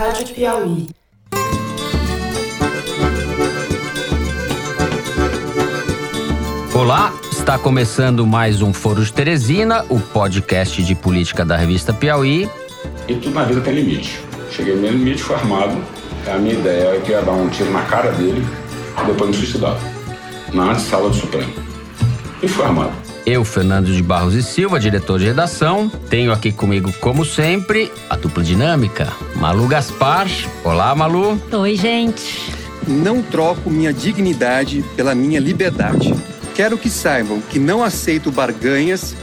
Rádio Piauí. Olá, está começando mais um Foro de Teresina, o podcast de política da revista Piauí. E tudo na vida tem limite. Cheguei no meu limite, fui armado. A minha ideia é que ia dar um tiro na cara dele e depois me suicidar. Na sala do Supremo. E fui armado. Eu, Fernando de Barros e Silva, diretor de redação. Tenho aqui comigo, como sempre, a dupla dinâmica, Malu Gaspar. Olá, Malu. Oi, gente. Não troco minha dignidade pela minha liberdade. Quero que saibam que não aceito barganhas,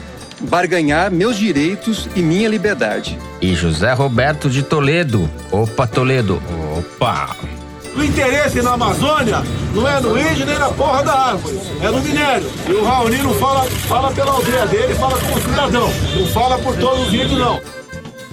barganhar meus direitos e minha liberdade. E José Roberto de Toledo. Opa, Toledo. Opa! O interesse na Amazônia não é no índio nem na porra da árvore, é no minério. E o Raoni não fala, fala pela aldeia dele, fala como cidadão. Não fala por todos os índios, não.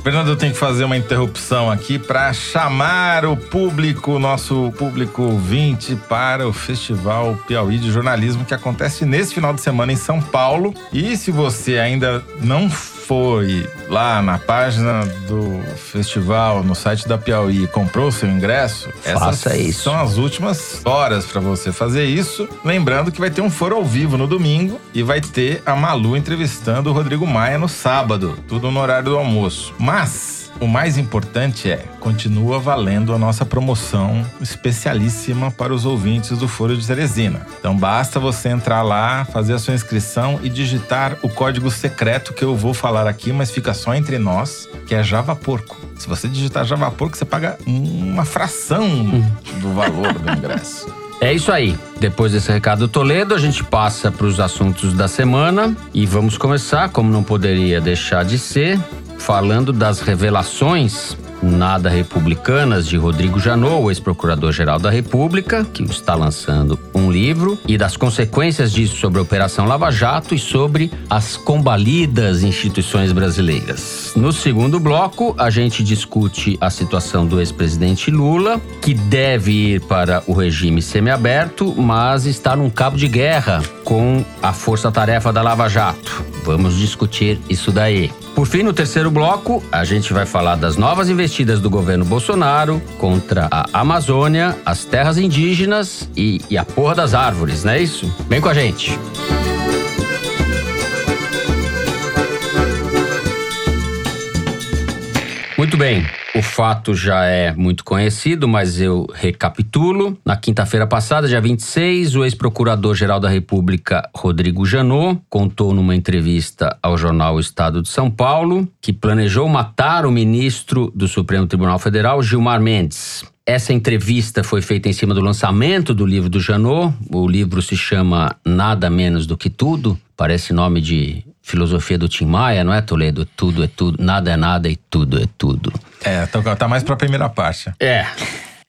Fernando, eu tenho que fazer uma interrupção aqui para chamar o público, nosso público ouvinte, para o Festival Piauí de Jornalismo que acontece nesse final de semana em São Paulo. E se você ainda não foi lá na página do festival, no site da Piauí, e comprou seu ingresso, Faça essas isso. são as últimas horas para você fazer isso. Lembrando que vai ter um foro ao vivo no domingo e vai ter a Malu entrevistando o Rodrigo Maia no sábado, tudo no horário do almoço. Mas o mais importante é, continua valendo a nossa promoção especialíssima para os ouvintes do Foro de Teresina. Então basta você entrar lá, fazer a sua inscrição e digitar o código secreto que eu vou falar aqui, mas fica só entre nós, que é Java Porco. Se você digitar Java Porco, você paga uma fração do valor do ingresso. É isso aí. Depois desse recado do Toledo, a gente passa para os assuntos da semana e vamos começar, como não poderia deixar de ser, falando das revelações nada republicanas de Rodrigo Janot, ex-procurador-geral da República, que está lançando um livro, e das consequências disso sobre a Operação Lava Jato e sobre as combalidas instituições brasileiras. No segundo bloco, a gente discute a situação do ex-presidente Lula, que deve ir para o regime semiaberto, mas está num cabo de guerra com a força-tarefa da Lava Jato. Vamos discutir isso daí. Por fim, no terceiro bloco, a gente vai falar das novas investidas do governo Bolsonaro contra a Amazônia, as terras indígenas e, e a porra das árvores, não é isso? Vem com a gente. Muito bem, o fato já é muito conhecido, mas eu recapitulo. Na quinta-feira passada, dia 26, o ex-procurador-geral da República, Rodrigo Janot, contou numa entrevista ao jornal Estado de São Paulo que planejou matar o ministro do Supremo Tribunal Federal, Gilmar Mendes. Essa entrevista foi feita em cima do lançamento do livro do Janot. O livro se chama Nada Menos do que Tudo, parece nome de filosofia do Tim Maia, não é, Toledo? Tudo é tudo, nada é nada e tudo é tudo. É, tá, tá mais pra primeira parte. É.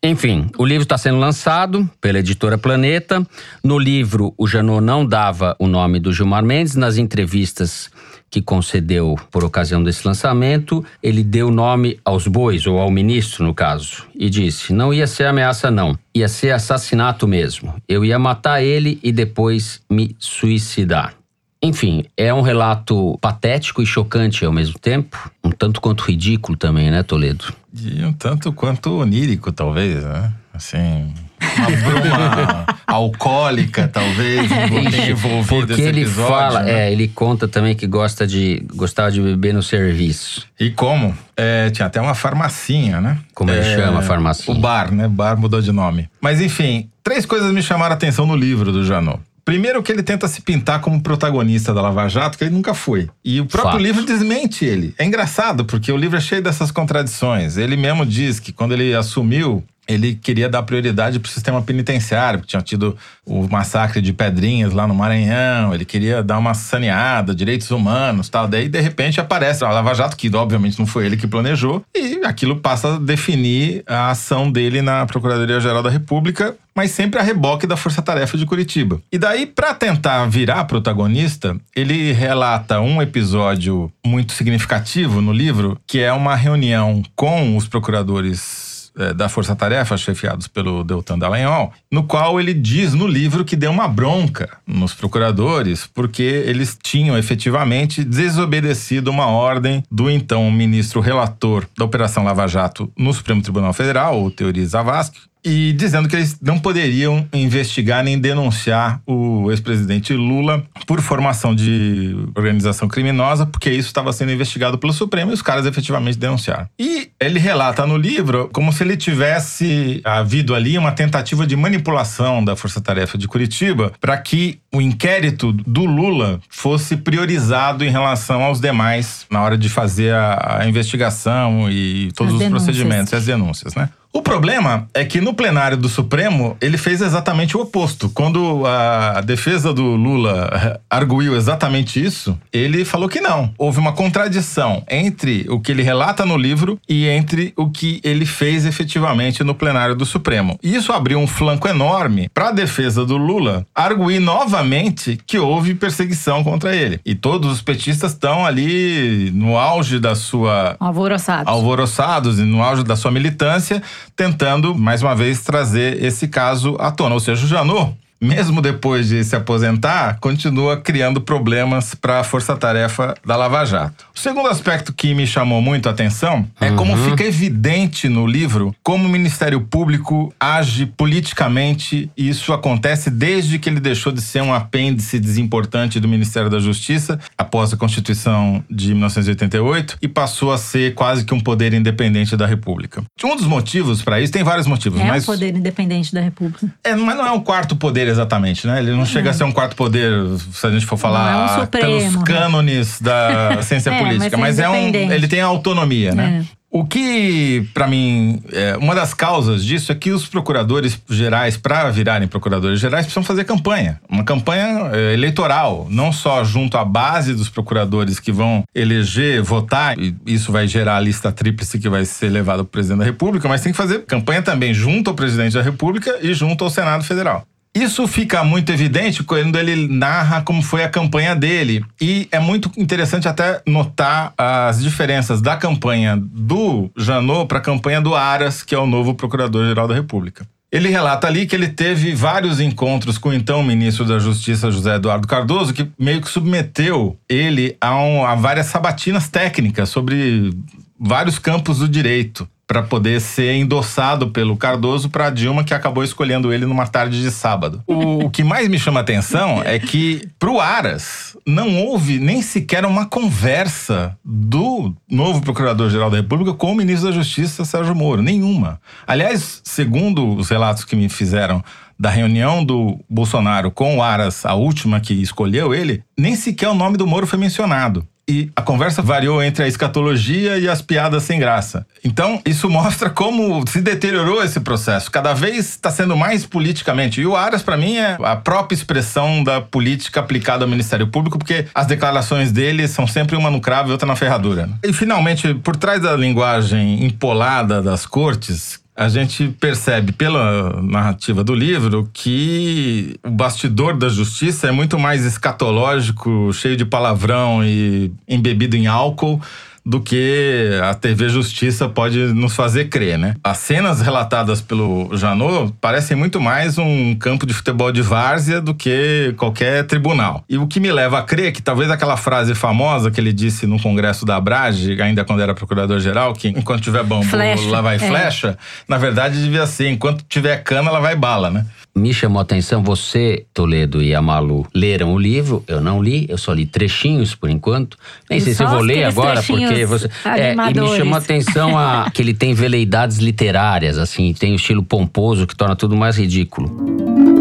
Enfim, o livro está sendo lançado pela editora Planeta. No livro, o Janot não dava o nome do Gilmar Mendes. Nas entrevistas que concedeu por ocasião desse lançamento, ele deu nome aos bois, ou ao ministro, no caso, e disse: não ia ser ameaça, não. Ia ser assassinato mesmo. Eu ia matar ele e depois me suicidar. Enfim, é um relato patético e chocante ao mesmo tempo, um tanto quanto ridículo também, né, Toledo? E um tanto quanto onírico, talvez, né? Assim. Uma bruma alcoólica, talvez, tenha envolvido Porque esse ele episódio, fala, né? é, ele conta também que gosta de gostava de beber no serviço. E como? É, tinha até uma farmacinha, né? Como ele É, chama a farmacinha? O bar, né? Bar mudou de nome. Mas enfim, três coisas me chamaram a atenção no livro do Janot. Primeiro que ele tenta se pintar como protagonista da Lava Jato, que ele nunca foi. E o próprio Fato. livro desmente ele. É engraçado, porque o livro é cheio dessas contradições. Ele mesmo diz que quando ele assumiu, ele queria dar prioridade para o sistema penitenciário, porque tinha tido o massacre de Pedrinhas lá no Maranhão, ele queria dar uma saneada, direitos humanos tal. Daí, de repente, aparece a Lava Jato, que obviamente não foi ele que planejou, e aquilo passa a definir a ação dele na Procuradoria-Geral da República, mas sempre a reboque da Força Tarefa de Curitiba. E daí, para tentar virar protagonista, ele relata um episódio muito significativo no livro, que é uma reunião com os procuradores da Força Tarefa, chefiados pelo Deltan Dallagnol, no qual ele diz no livro que deu uma bronca nos procuradores porque eles tinham efetivamente desobedecido uma ordem do então ministro relator da Operação Lava Jato no Supremo Tribunal Federal, o Teori Zavascki, e dizendo que eles não poderiam investigar nem denunciar o ex-presidente Lula por formação de organização criminosa, porque isso estava sendo investigado pelo Supremo e os caras efetivamente denunciaram. E ele relata no livro como se ele tivesse havido ali uma tentativa de manipulação da Força Tarefa de Curitiba para que o inquérito do Lula fosse priorizado em relação aos demais na hora de fazer a, a investigação e todos As os denúncias. procedimentos e as denúncias, né? O problema é que no plenário do Supremo ele fez exatamente o oposto. Quando a defesa do Lula arguiu exatamente isso, ele falou que não. Houve uma contradição entre o que ele relata no livro e entre o que ele fez efetivamente no plenário do Supremo. E isso abriu um flanco enorme para a defesa do Lula arguir novamente que houve perseguição contra ele. E todos os petistas estão ali no auge da sua Alvoroçados. alvoroçados e no auge da sua militância, tentando, mais uma vez, trazer esse caso à tona. Ou seja, o Janot, mesmo depois de se aposentar, continua criando problemas para a força-tarefa da Lava Jato. O segundo aspecto que me chamou muito a atenção é como fica evidente no livro como o Ministério Público age politicamente e isso acontece desde que ele deixou de ser um apêndice desimportante do Ministério da Justiça após a Constituição de 1988 e passou a ser quase que um poder independente da República. Um dos motivos para isso, tem vários motivos, É mas o poder independente da República. é, mas não é um quarto poder exatamente, né? Ele não chega a ser um quarto poder, se a gente for falar Não é um pelos cânones da ciência É, política, mas mas, é é um, ele tem autonomia, né? O que, pra mim, é, uma das causas disso é que os procuradores gerais, para virarem procuradores gerais, precisam fazer campanha. Uma campanha é, eleitoral, não só junto à base dos procuradores que vão eleger, votar, e isso vai gerar a lista tríplice que vai ser levada para o presidente da República, mas tem que fazer campanha também junto ao presidente da República e junto ao Senado Federal. Isso fica muito evidente quando ele narra como foi a campanha dele. E é muito interessante até notar as diferenças da campanha do Janot para a campanha do Aras, que é o novo Procurador-Geral da República. Ele relata ali que ele teve vários encontros com o então ministro da Justiça, José Eduardo Cardoso, que meio que submeteu ele a, um- a várias sabatinas técnicas sobre vários campos do direito para poder ser endossado pelo Cardoso para Dilma, que acabou escolhendo ele numa tarde de sábado. O, o que mais me chama atenção é que pro Aras não houve nem sequer uma conversa do novo Procurador-Geral da República com o ministro da Justiça, Sérgio Moro, nenhuma. Aliás, segundo os relatos que me fizeram da reunião do Bolsonaro com o Aras, a última que escolheu ele, nem sequer o nome do Moro foi mencionado. E a conversa variou entre a escatologia e as piadas sem graça. Então, isso mostra como se deteriorou esse processo. Cada vez está sendo mais politicamente. E o Aras, para mim, é a própria expressão da política aplicada ao Ministério Público, porque as declarações dele são sempre uma no cravo e outra na ferradura. E, finalmente, por trás da linguagem empolada das cortes, a gente percebe pela narrativa do livro que o bastidor da justiça é muito mais escatológico, cheio de palavrão e embebido em álcool do que a TV Justiça pode nos fazer crer, né? As cenas relatadas pelo Janot parecem muito mais um campo de futebol de várzea do que qualquer tribunal. E o que me leva a crer que talvez aquela frase famosa que ele disse no congresso da Abrage, ainda quando era procurador-geral, que enquanto tiver bambu, Flecha, lá vai é. flecha, na verdade devia ser, enquanto tiver cana, lá vai bala, né? Me chamou a atenção, você, Toledo e a Malu leram o livro, eu não li, eu só li trechinhos por enquanto. Nem E sei se eu vou ler agora, porque trechinhos você. É, e me chamou a atenção a, que ele tem veleidades literárias, assim, tem o estilo pomposo que torna tudo mais ridículo.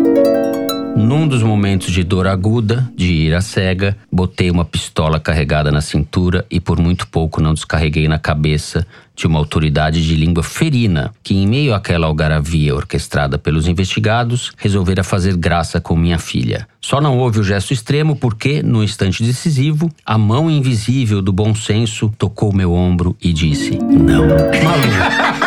Num dos momentos de dor aguda, de ira cega, botei uma pistola carregada na cintura e por muito pouco não descarreguei na cabeça de uma autoridade de língua ferina, que em meio àquela algaravia orquestrada pelos investigados, resolvera fazer graça com minha filha. Só não houve o gesto extremo porque, no instante decisivo, a mão invisível do bom senso tocou meu ombro e disse: Não. O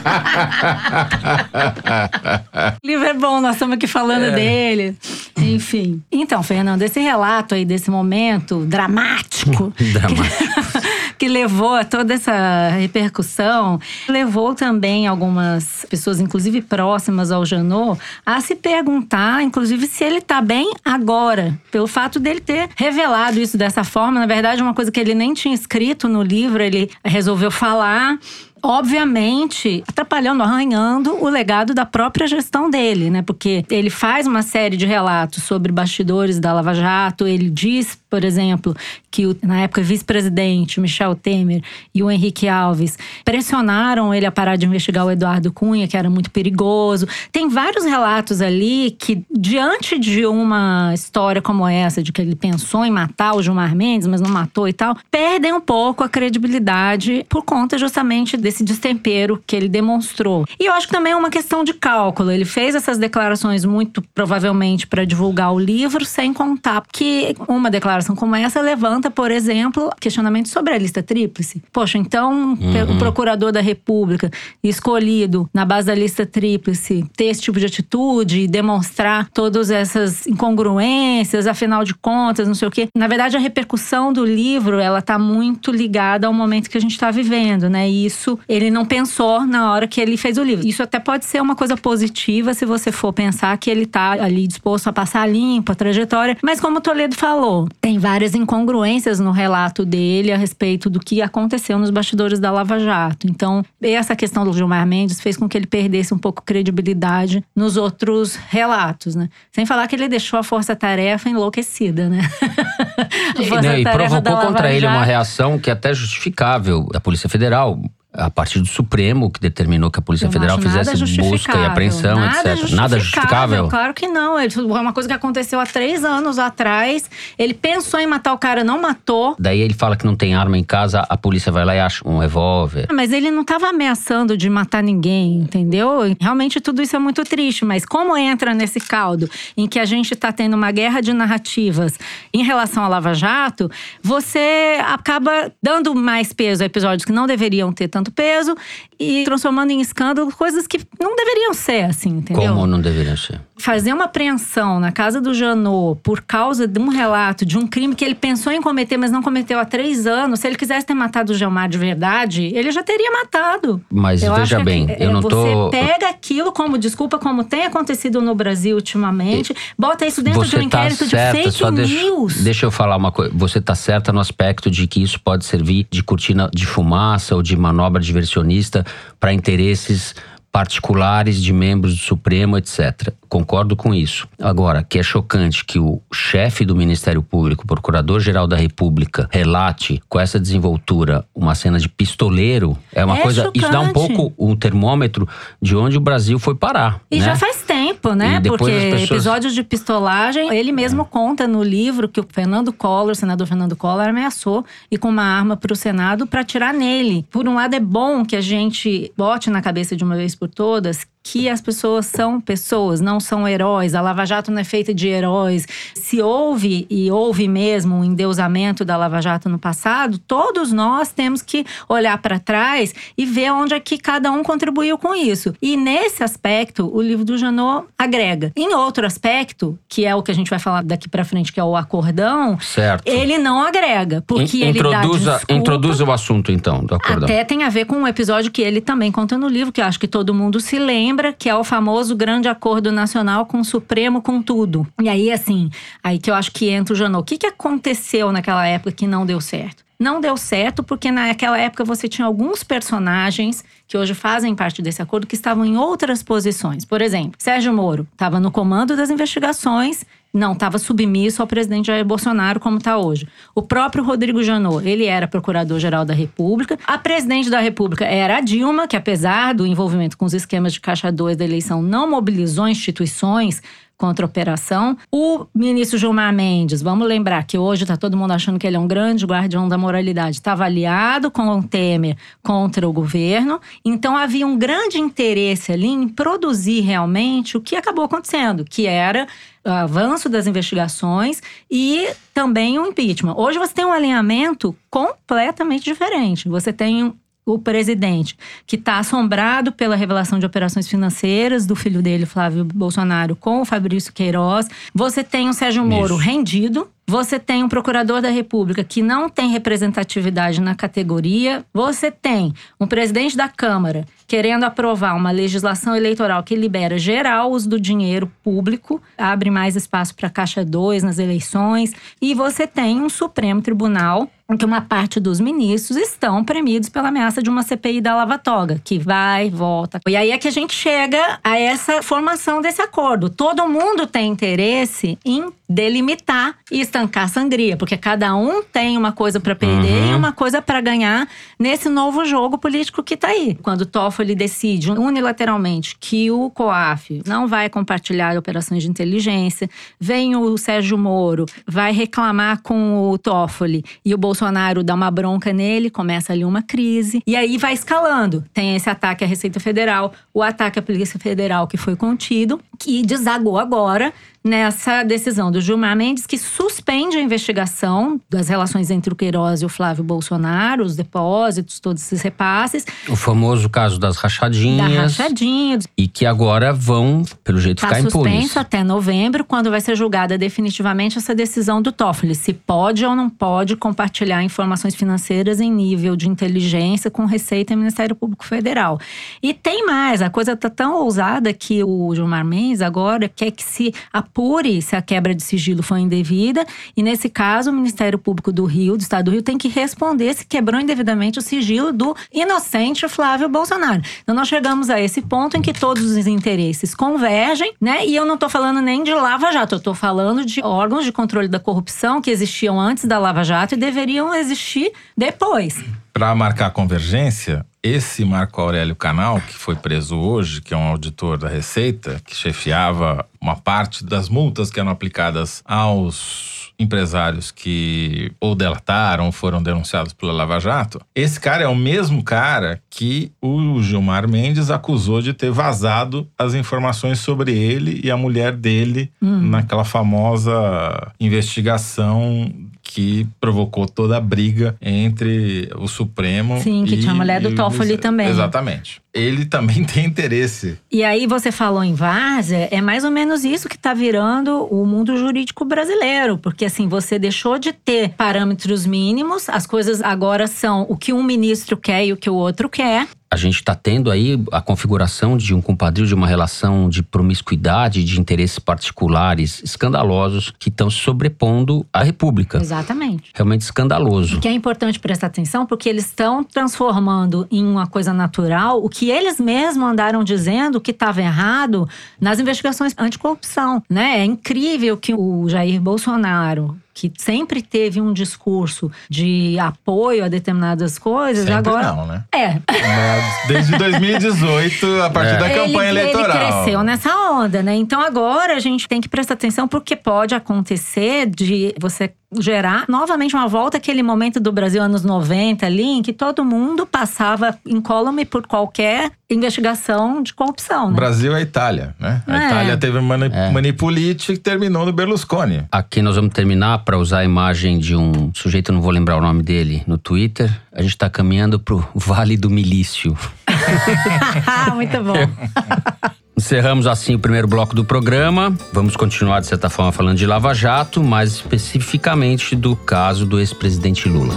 livro é bom, nós estamos aqui falando dele. Enfim. Então, Fernando, esse relato aí desse momento dramático. Dramático. que levou a toda essa repercussão, levou também algumas pessoas, inclusive próximas ao Janot, a se perguntar, inclusive, se ele tá bem agora. Pelo fato dele ter revelado isso dessa forma. Na verdade, uma coisa que ele nem tinha escrito no livro, ele resolveu falar obviamente atrapalhando, arranhando o legado da própria gestão dele, né? Porque ele faz uma série de relatos sobre bastidores da Lava Jato, ele diz, por exemplo, que o, na época vice-presidente Michel Temer e o Henrique Alves pressionaram ele a parar de investigar o Eduardo Cunha, que era muito perigoso. Tem vários relatos ali que diante de uma história como essa, de que ele pensou em matar o Gilmar Mendes, mas não matou e tal, perdem um pouco a credibilidade por conta justamente desse destempero que ele demonstrou. E eu acho que também é uma questão de cálculo. Ele fez essas declarações muito provavelmente para divulgar o livro, sem contar que uma declaração como essa levanta, por exemplo, questionamentos sobre a lista tríplice. Poxa, então uhum. o procurador da República escolhido na base da lista tríplice ter esse tipo de atitude e demonstrar todas essas incongruências, afinal de contas, não sei o quê. Na verdade, a repercussão do livro, ela está muito ligada ao momento que a gente está vivendo, né? E isso ele não pensou na hora que ele fez o livro. Isso até pode ser uma coisa positiva se você for pensar que ele tá ali disposto a passar limpo a trajetória. Mas como o Toledo falou, tem várias incongruências no relato dele a respeito do que aconteceu nos bastidores da Lava Jato. Então, essa questão do Gilmar Mendes fez com que ele perdesse um pouco credibilidade nos outros relatos, né? Sem falar que ele deixou a força-tarefa enlouquecida, né? e, e provocou contra ele uma reação que é até justificável da Polícia Federal a partir do Supremo, que determinou que a Polícia Eu Federal fizesse busca e apreensão, nada etc. Nada justificável? Claro que não. É uma coisa que aconteceu há três anos atrás. Ele pensou em matar o cara, não matou. Daí ele fala que não tem arma em casa, a polícia vai lá e acha um revólver. Mas ele não estava ameaçando de matar ninguém, entendeu? Realmente tudo isso é muito triste. Mas como entra nesse caldo em que a gente está tendo uma guerra de narrativas em relação à Lava Jato, você acaba dando mais peso a episódios que não deveriam ter tanto tanto peso e transformando em escândalo coisas que não deveriam ser assim, entendeu? Como não deveriam ser? Fazer uma apreensão na casa do Janot por causa de um relato de um crime que ele pensou em cometer, mas não cometeu há três anos. Se ele quisesse ter matado o Gilmar de verdade, ele já teria matado. Mas eu veja bem, que, eu não você tô. Você pega aquilo como desculpa, como tem acontecido no Brasil ultimamente, bota isso dentro você de um tá inquérito certa, de fake só news. Deixa, deixa eu falar uma coisa. Você tá certa no aspecto de que isso pode servir de cortina de fumaça ou de manobra diversionista para interesses particulares de membros do Supremo, etc. Concordo com isso. Agora, que é chocante que o chefe do Ministério Público, Procurador-Geral da República, relate com essa desenvoltura uma cena de pistoleiro, é uma É coisa. Isso dá um chocante. pouco um termômetro de onde o Brasil foi parar. E né? já faz tempo, né? Porque as pessoas- É. episódios de pistolagem, ele mesmo conta no livro que o Fernando Collor, o senador Fernando Collor, ameaçou e com uma arma para o Senado para atirar nele. Por um lado, é bom que a gente bote na cabeça de uma vez por todas que as pessoas são pessoas, não são heróis. A Lava Jato não é feita de heróis. Se houve e houve mesmo um endeusamento da Lava Jato no passado, todos nós temos que olhar para trás e ver onde é que cada um contribuiu com isso. E nesse aspecto, o livro do Janot agrega. Em outro aspecto, que é o que a gente vai falar daqui para frente, que é o acordão, Certo. ele não agrega, porque In- ele introduza, dá desculpa. introduza o assunto, então, do acordão. Até tem a ver com um episódio que ele também conta no livro, que eu acho que todo mundo se lembra, que é o famoso grande acordo nacional com o Supremo, com tudo. E aí, assim, aí que eu acho que entra o Janot. O que, que aconteceu naquela época que não deu certo? Não deu certo porque naquela época você tinha alguns personagens que hoje fazem parte desse acordo que estavam em outras posições. Por exemplo, Sérgio Moro estava no comando das investigações, não estava submisso ao presidente Jair Bolsonaro como está hoje. O próprio Rodrigo Janot, ele era procurador-geral da República. A presidente da República era a Dilma, que apesar do envolvimento com os esquemas de caixa 2 da eleição, não mobilizou instituições contra a operação. O ministro Gilmar Mendes, vamos lembrar que hoje está todo mundo achando que ele é um grande guardião da moralidade, estava aliado com o Temer contra o governo. Então havia um grande interesse ali em produzir realmente o que acabou acontecendo, que era o avanço das investigações e também o impeachment. Hoje você tem um alinhamento completamente diferente. Você tem o presidente, que está assombrado pela revelação de operações financeiras do filho dele, Flávio Bolsonaro, com o Fabrício Queiroz. Você tem o Sérgio Moro Isso. rendido. Você tem um procurador da República que não tem representatividade na categoria. Você tem um presidente da Câmara querendo aprovar uma legislação eleitoral que libera geral uso do dinheiro público, abre mais espaço para Caixa 2 nas eleições. E você tem um Supremo Tribunal em que uma parte dos ministros estão premidos pela ameaça de uma CPI da Lava Toga, que vai, volta. E aí é que a gente chega a essa formação desse acordo. Todo mundo tem interesse em delimitar e estancar a sangria, porque cada um tem uma coisa para perder Uhum. e uma coisa para ganhar nesse novo jogo político que tá aí. Quando o Toffoli decide unilateralmente que o COAF não vai compartilhar operações de inteligência, vem o Sérgio Moro, vai reclamar com o Toffoli e o Bolsonaro dá uma bronca nele, começa ali uma crise e aí vai escalando. Tem esse ataque à Receita Federal, o ataque à Polícia Federal que foi contido, que desagou agora nessa decisão do Gilmar Mendes, que suspende a investigação das relações entre o Queiroz e o Flávio Bolsonaro, os depósitos, todos esses repasses, O famoso caso das da rachadinhas. rachadinha, E que agora vão, pelo jeito, Está ficar impunes. suspenso até novembro, quando vai ser julgada definitivamente essa decisão do Toffoli. Se pode ou não pode compartilhar informações financeiras em nível de inteligência com Receita e Ministério Público Federal. E tem mais, a coisa está tão ousada que o Gilmar Mendes agora quer que se apure se a quebra de sigilo foi indevida. E nesse caso, o Ministério Público do Rio, do Estado do Rio, tem que responder se quebrou indevidamente o sigilo do inocente Flávio Bolsonaro. Então nós chegamos a esse ponto em que todos os interesses convergem, né? E eu não tô falando nem de Lava Jato, eu tô falando de órgãos de controle da corrupção que existiam antes da Lava Jato e deveriam existir depois. Para marcar a convergência, esse Marco Aurélio Canal, que foi preso hoje, que é um auditor da Receita, que chefiava uma parte das multas que eram aplicadas aos empresários que ou delataram ou foram denunciados pela Lava Jato. Esse cara é o mesmo cara que o Gilmar Mendes acusou de ter vazado as informações sobre ele e a mulher dele naquela famosa investigação que provocou toda a briga entre o Supremo Sim, que e, tinha a mulher do o Toffoli também. Exatamente. Ele também tem interesse. E aí você falou em várzea, é mais ou menos isso que está virando o mundo jurídico brasileiro, porque assim, você deixou de ter parâmetros mínimos, as coisas agora são o que um ministro quer e o que o outro quer. A gente está tendo aí a configuração de um compadrio de uma relação de promiscuidade, de interesses particulares escandalosos que estão se sobrepondo à República. Exatamente. Realmente escandaloso. Que é importante prestar atenção, porque eles estão transformando em uma coisa natural o que eles mesmos andaram dizendo que estava errado nas investigações anticorrupção. Né? É incrível que o Jair Bolsonaro, que sempre teve um discurso de apoio a determinadas coisas, Sempre agora. não, né? É, Mas Desde 2018, a partir É. da campanha ele, eleitoral. Ele cresceu nessa onda, né? Então agora a gente tem que prestar atenção porque pode acontecer de você gerar novamente uma volta àquele momento do Brasil anos 90 ali, em que todo mundo passava incólume por qualquer investigação de corrupção, O né? Brasil é a Itália, né? A É. Itália teve mani É. manipulite que terminou no Berlusconi. Aqui nós vamos terminar para usar a imagem de um sujeito, não vou lembrar o nome dele, no Twitter. A gente está caminhando pro Vale do Milício. Muito bom. Encerramos assim o primeiro bloco do programa. Vamos continuar, de certa forma, falando de Lava Jato, mais especificamente do caso do ex-presidente Lula.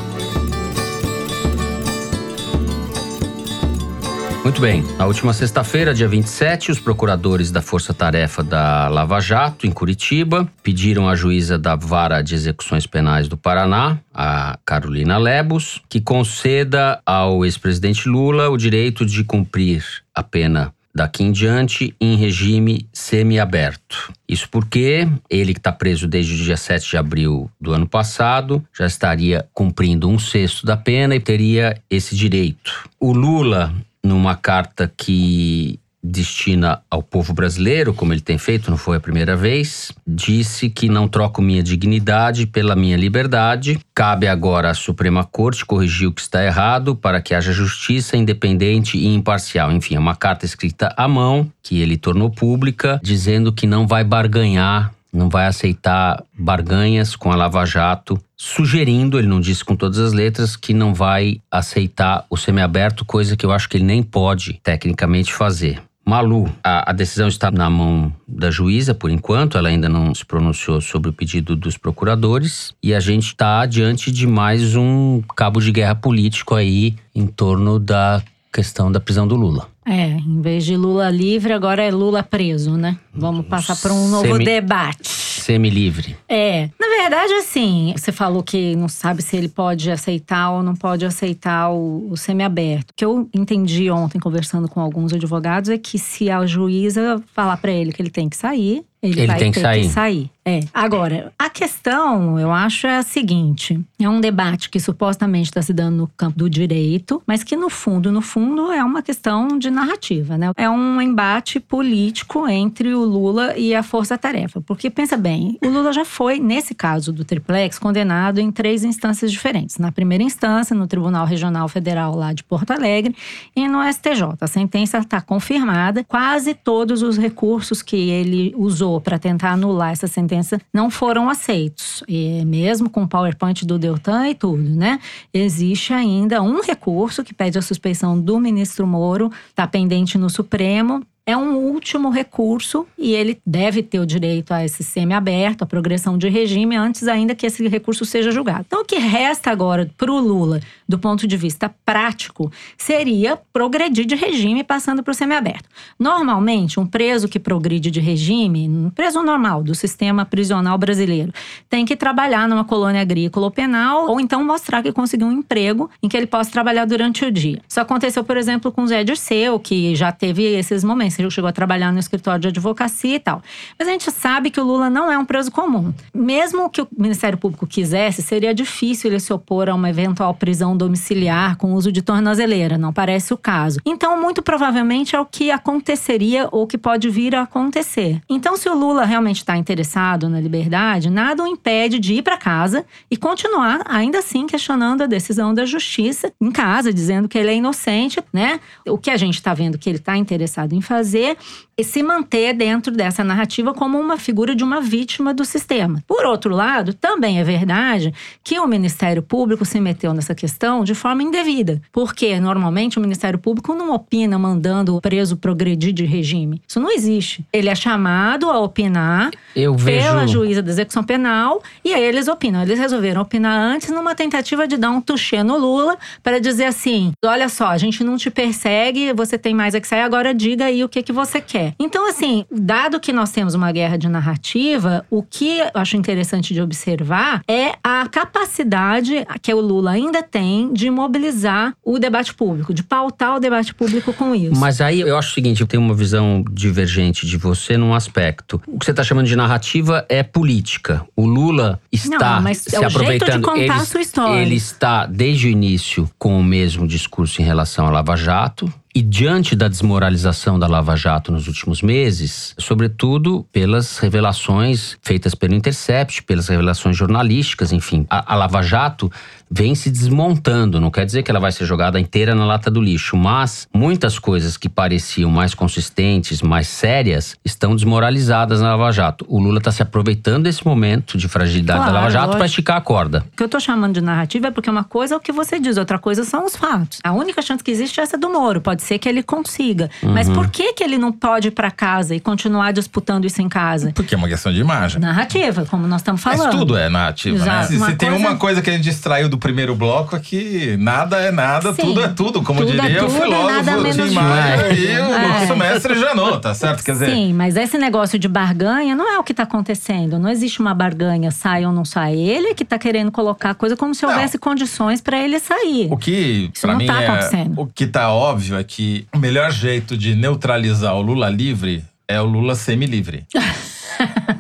Muito bem. Na última sexta-feira, dia 27, os procuradores da Força Tarefa da Lava Jato, em Curitiba, pediram à juíza da Vara de Execuções Penais do Paraná, a Carolina Lebos, que conceda ao ex-presidente Lula o direito de cumprir a pena daqui em diante em regime semiaberto. Isso porque ele que está preso desde o dia 7 de abril do ano passado já estaria cumprindo um sexto da pena e teria esse direito. O Lula, numa carta que destina ao povo brasileiro, como ele tem feito, não foi a primeira vez, disse que não troco minha dignidade pela minha liberdade. Cabe agora à Suprema Corte corrigir o que está errado para que haja justiça independente e imparcial. Enfim, é uma carta escrita à mão que ele tornou pública, dizendo que não vai barganhar não vai aceitar barganhas com a Lava Jato, sugerindo, ele não disse com todas as letras, que não vai aceitar o semiaberto, coisa que eu acho que ele nem pode tecnicamente fazer. Malu, a, a, decisão está na mão da juíza por enquanto, ela ainda não se pronunciou sobre o pedido dos procuradores e a gente está diante de mais um cabo de guerra político aí em torno da questão da prisão do Lula. É, em vez de Lula livre, agora é Lula preso, né? Vamos passar para um novo Semi- debate. Semi-livre. É, na verdade, assim, você falou que não sabe se ele pode aceitar ou não pode aceitar o, o semiaberto. O que eu entendi ontem, conversando com alguns advogados, é que se a juíza falar para ele que ele tem que sair, ele, Ele vai tem que ter sair. que sair. É. Agora, a questão, eu acho, é a seguinte: é um debate que supostamente está se dando no campo do direito, mas que no fundo, no fundo, é uma questão de narrativa, né? É um embate político entre o Lula e a Força-Tarefa. Porque pensa bem, o Lula já foi, nesse caso do triplex, condenado em três instâncias diferentes. Na primeira instância, no Tribunal Regional Federal lá de Porto Alegre, e no STJ. A sentença está confirmada. Quase todos os recursos que ele usou para tentar anular essa sentença não foram aceitos. E mesmo com o PowerPoint do Deltan e tudo, né? Existe ainda um recurso que pede a suspeição do ministro Moro, está pendente no Supremo. É um último recurso e ele deve ter o direito a esse semi-aberto, a progressão de regime, antes ainda que esse recurso seja julgado. Então, o que resta agora para o Lula, do ponto de vista prático, seria progredir de regime passando para o semi-aberto. Normalmente, um preso que progride de regime, um preso normal do sistema prisional brasileiro, tem que trabalhar numa colônia agrícola ou penal, ou então mostrar que conseguiu um emprego em que ele possa trabalhar durante o dia. Isso aconteceu, por exemplo, com o Zé Dirceu, que já teve esses momentos. Ele chegou a trabalhar no escritório de advocacia e tal. Mas a gente sabe que o Lula não é um preso comum. Mesmo que o Ministério Público quisesse, seria difícil ele se opor a uma eventual prisão domiciliar com uso de tornozeleira. Não parece o caso. Então, muito provavelmente é o que aconteceria ou que pode vir a acontecer. Então, se o Lula realmente está interessado na liberdade, nada o impede de ir para casa e continuar, ainda assim, questionando a decisão da justiça em casa, dizendo que ele é inocente, né? O que a gente está vendo que ele está interessado em fazer fazer e se manter dentro dessa narrativa como uma figura de uma vítima do sistema. Por outro lado, também é verdade que o Ministério Público se meteu nessa questão de forma indevida, porque normalmente o Ministério Público não opina mandando o preso progredir de regime. Isso não existe. Ele é chamado a opinar Eu vejo. pela juíza da execução penal e aí eles opinam. Eles resolveram opinar antes numa tentativa de dar um tuchê no Lula para dizer assim: olha só, a gente não te persegue, você tem mais a que sair, agora diga aí o que, que você quer. Então, assim, dado que nós temos uma guerra de narrativa, o que eu acho interessante de observar é a capacidade que o Lula ainda tem de mobilizar o debate público, de pautar o debate público com isso. Mas aí eu acho o seguinte, eu tenho uma visão divergente de você num aspecto. O que você está chamando de narrativa é política. O Lula está Não, se é aproveitando. ele, a sua história. ele está desde o início com o mesmo discurso em relação à Lava Jato. E diante da desmoralização da Lava Jato nos últimos meses, sobretudo pelas revelações feitas pelo Intercept, pelas revelações jornalísticas, enfim, a, a Lava Jato vem se desmontando. Não quer dizer que ela vai ser jogada inteira na lata do lixo, mas muitas coisas que pareciam mais consistentes, mais sérias, estão desmoralizadas na Lava Jato. O Lula está se aproveitando desse momento de fragilidade da Claro, Lava Jato para esticar a corda. O que eu tô chamando de narrativa é porque uma coisa é o que você diz, outra coisa são os fatos. A única chance que existe é essa do Moro. Pode ser que ele consiga. Mas Uhum. por que, que ele não pode ir pra casa e continuar disputando isso em casa? Porque é uma questão de imagem. Narrativa, como nós estamos falando. Mas tudo é narrativa, né? Exato. Se, Uma se tem coisa- uma coisa que a gente distraiu do primeiro bloco é que nada é nada, Sim. tudo é tudo, como Tudo é diria o tudo, filósofo nada menos Tim Maia e o É. nosso mestre Janot, tá certo? Quer dizer, Sim, mas esse negócio de barganha não é o que tá acontecendo. Não existe uma barganha, sai ou não sai. Ele é que tá querendo colocar a coisa como se Não. houvesse condições pra ele sair. o que Isso pra não mim tá é acontecendo. o que tá óbvio é que o melhor jeito de neutralizar o Lula livre é o Lula semi-livre.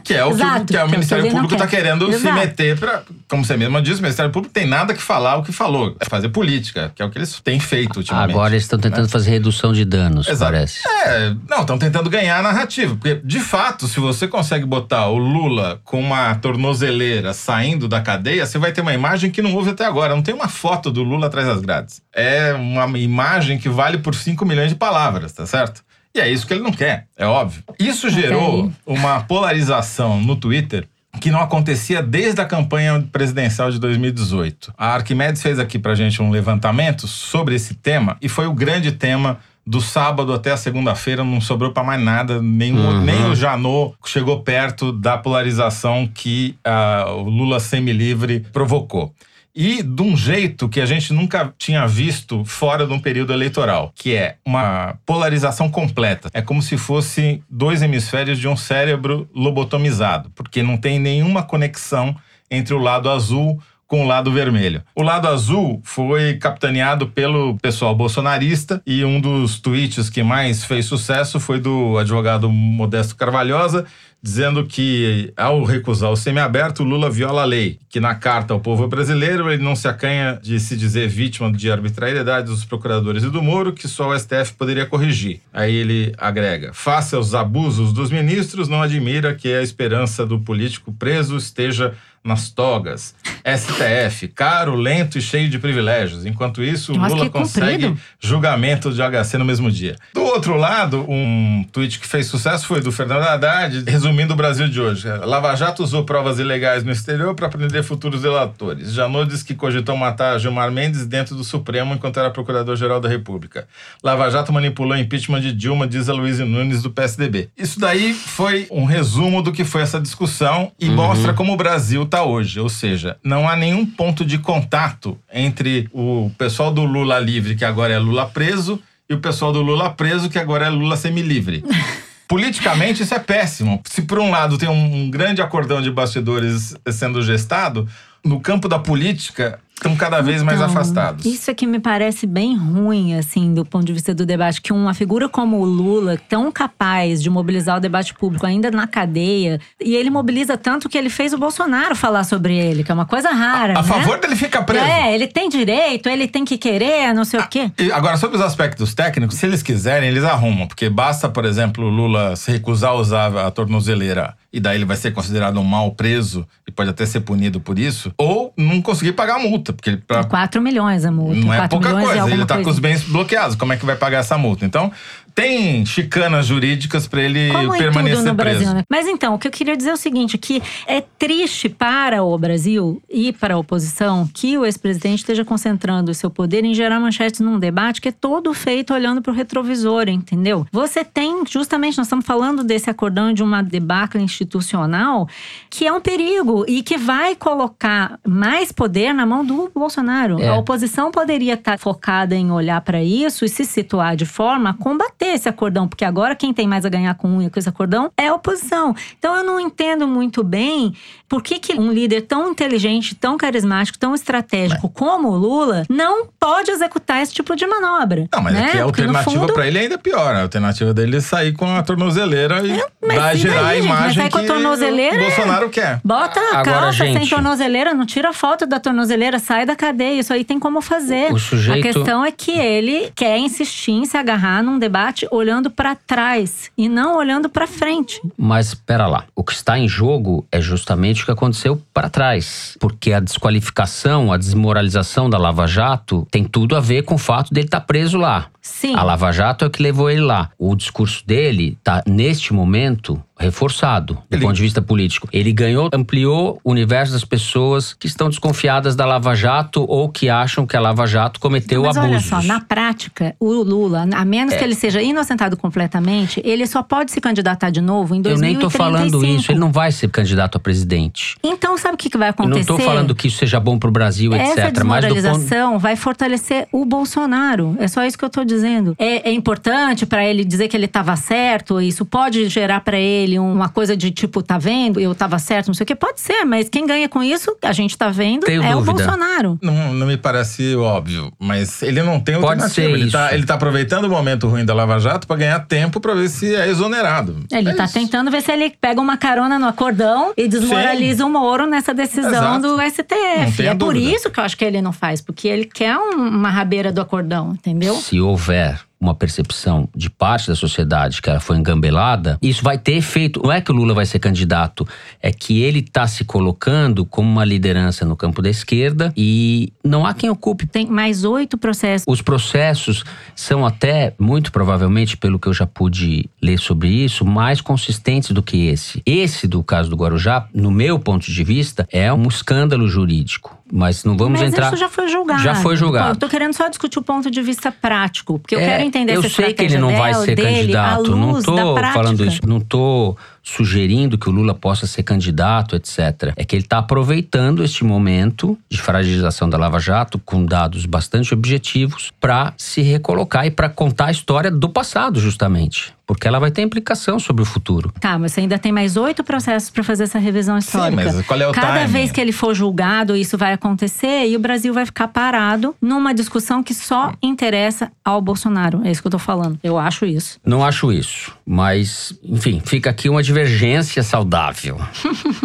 Que é o que, Exato, que é o que é o que Ministério Público está quer. querendo se Exato. meter para, como você mesma disse, o Ministério Público tem nada que falar o que falou, é fazer política, que é o que eles têm feito ultimamente. Agora eles estão tentando fazer redução de danos, Exato. parece. É, não, estão tentando ganhar a narrativa. Porque, de fato, se você consegue botar o Lula com uma tornozeleira saindo da cadeia, você vai ter uma imagem que não houve até agora. Não tem uma foto do Lula atrás das grades. É uma imagem que vale por 5 milhões de palavras, tá certo? E é isso que ele não quer, é óbvio. Isso gerou uma polarização no Twitter que não acontecia desde a campanha presidencial de 2018. A Arquimedes fez aqui pra gente um levantamento sobre esse tema e foi o grande tema do sábado até a segunda-feira não sobrou para mais nada, nem, o- nem o Janot chegou perto da polarização que ah, o Lula semi-livre provocou. E de um jeito que a gente nunca tinha visto fora de um período eleitoral, que é uma polarização completa. É como se fossem dois hemisférios de um cérebro lobotomizado, porque não tem nenhuma conexão entre o lado azul com o lado vermelho. O lado azul foi capitaneado pelo pessoal bolsonarista e um dos tweets que mais fez sucesso foi do advogado Modesto Carvalhosa, dizendo que ao recusar o semiaberto, Lula viola a lei, que na carta ao povo brasileiro ele não se acanha de se dizer vítima de arbitrariedade dos procuradores e do Moro, que só o STF poderia corrigir. Aí ele agrega: face aos abusos dos ministros, não admira que a esperança do político preso esteja nas togas. STF, caro, lento e cheio de privilégios. Enquanto isso, Nossa, Lula consegue julgamento de HC no mesmo dia. Do outro lado, um tweet que fez sucesso foi do Fernando Haddad, resumindo o Brasil de hoje. Lava Jato usou provas ilegais no exterior para prender futuros delatores. Janot diz que cogitou matar Gilmar Mendes dentro do Supremo enquanto era procurador-geral da República. Lava Jato manipulou o impeachment de Dilma, diz a Luiz Nunes do PSDB. Isso daí foi um resumo do que foi essa discussão e mostra como o Brasil está hoje. Ou seja, não há nenhum ponto de contato entre o pessoal do Lula livre, que agora é Lula preso, e o pessoal do Lula preso, que agora é Lula semilivre. Politicamente, isso é péssimo. Se por um lado tem um, um grande acordão de bastidores sendo gestado, no campo da política estão cada vez mais Então, afastados. Isso é que me parece bem ruim, assim, do ponto de vista do debate, que uma figura como o Lula, tão capaz de mobilizar o debate público ainda na cadeia, e ele mobiliza tanto que ele fez o Bolsonaro falar sobre ele, que é uma coisa rara. A né? favor dele ficar preso. É, ele tem direito, ele tem que querer, não sei o quê. E agora, sobre os aspectos técnicos, se eles quiserem, eles arrumam. Porque basta, por exemplo, o Lula se recusar a usar a tornozeleira e daí ele vai ser considerado um mal preso e pode até ser punido por isso. Ou não conseguir pagar a multa, porque pra, 4 milhões a multa. não é 4 pouca e coisa. alguma Ele tá com os bens bloqueados. Como é que vai pagar essa multa? Então, tem chicanas jurídicas para ele Como permanecer tudo no preso. Brasil, né? Mas então, o que eu queria dizer é o seguinte: que é triste para o Brasil e para a oposição que o ex-presidente esteja concentrando o seu poder em gerar manchetes num debate que é todo feito olhando para o retrovisor, entendeu? Você tem, justamente, nós estamos falando desse acordão de uma debacle institucional que é um perigo e que vai colocar mais poder na mão do Bolsonaro. É. A oposição poderia estar focada em olhar para isso e se situar de forma a combater esse acordão, porque agora quem tem mais a ganhar com um com esse acordão é a oposição. Então eu não entendo muito bem por que, que um líder tão inteligente, tão carismático, tão estratégico como o Lula não pode executar esse tipo de manobra. Não, mas né? é que a Porque, alternativa fundo, pra ele é ainda pior. A alternativa dele é sair com a tornozeleira e mas vai gerar daí, a gente? Mas imagem sair com a que o é- Bolsonaro quer. Bota a Agora, calça sem gente- tornozeleira, não tira foto da tornozeleira, sai da cadeia. Isso aí tem como fazer. O sujeito- A questão é que ele quer insistir em se agarrar num debate olhando pra trás e não olhando pra frente. Mas espera lá, o que está em jogo é justamente o que aconteceu para trás, porque a desqualificação, a desmoralização da Lava Jato tem tudo a ver com o fato dele estar preso lá. Sim. A Lava Jato é o que levou ele lá. O discurso dele está neste momento reforçado do Ele- ponto de vista político. Ele ganhou, ampliou o universo das pessoas que estão desconfiadas da Lava Jato ou que acham que a Lava Jato cometeu Mas abusos. olha só, na prática, o Lula, a É. menos que ele seja inocentado completamente, ele só pode se candidatar de novo em Eu 2035. nem tô falando isso, ele não vai ser candidato a presidente. Então, sabe o que que vai Eu acontecer? não estou falando que isso seja bom para o Brasil, Essa etc. Mas do ponto, desmoralização vai fortalecer o Bolsonaro. É só isso que eu tô dizendo. É, é importante para ele dizer que ele estava certo. Isso pode gerar para ele uma coisa de tipo, tá vendo? Eu estava certo, não sei o que. Pode ser, mas quem ganha com isso, a gente tá vendo, Tenho é o dúvida. Bolsonaro. Não, não me parece óbvio, mas ele não tem Pode alternativa. ser ele, isso. Tá, ele tá aproveitando o momento ruim da Lava Jato pra ganhar tempo pra ver se é exonerado. Ele é tá isso. tentando ver se ele pega uma carona no acordão e desmoraliza o Moro nessa decisão Exato. do STF. É por isso que eu acho que ele não faz, porque ele quer um- uma rabeira do acordão, entendeu? se houver uma percepção de parte da sociedade que ela foi engambelada, isso vai ter efeito. Não é que o Lula vai ser candidato, é que ele está se colocando como uma liderança no campo da esquerda e não há quem ocupe. Tem mais oito processos. Os processos são até, muito provavelmente, pelo que eu já pude ler sobre isso, mais consistentes do que esse. Esse do caso do Guarujá, no meu ponto de vista, é um escândalo jurídico. Mas não vamos Mas entrar. isso já foi julgado. Já foi julgado. Pô, eu tô querendo só discutir o ponto de vista prático, porque eu É, quero entender Eu essa sei que ele não vai ser dele candidato. Não tô falando isso. Não tô sugerindo que o Lula possa ser candidato, etc. É que ele está aproveitando este momento de fragilização da Lava Jato com dados bastante objetivos para se recolocar e para contar a história do passado, justamente. Porque ela vai ter implicação sobre o futuro. Tá, mas você ainda tem mais oito processos para fazer essa revisão histórica. mas qual é o Cada timing? vez que ele for julgado, isso vai acontecer e o Brasil vai ficar parado numa discussão que só interessa ao Bolsonaro. É isso que eu tô falando. Eu acho isso. Não acho isso, mas, enfim, fica aqui uma divergência saudável.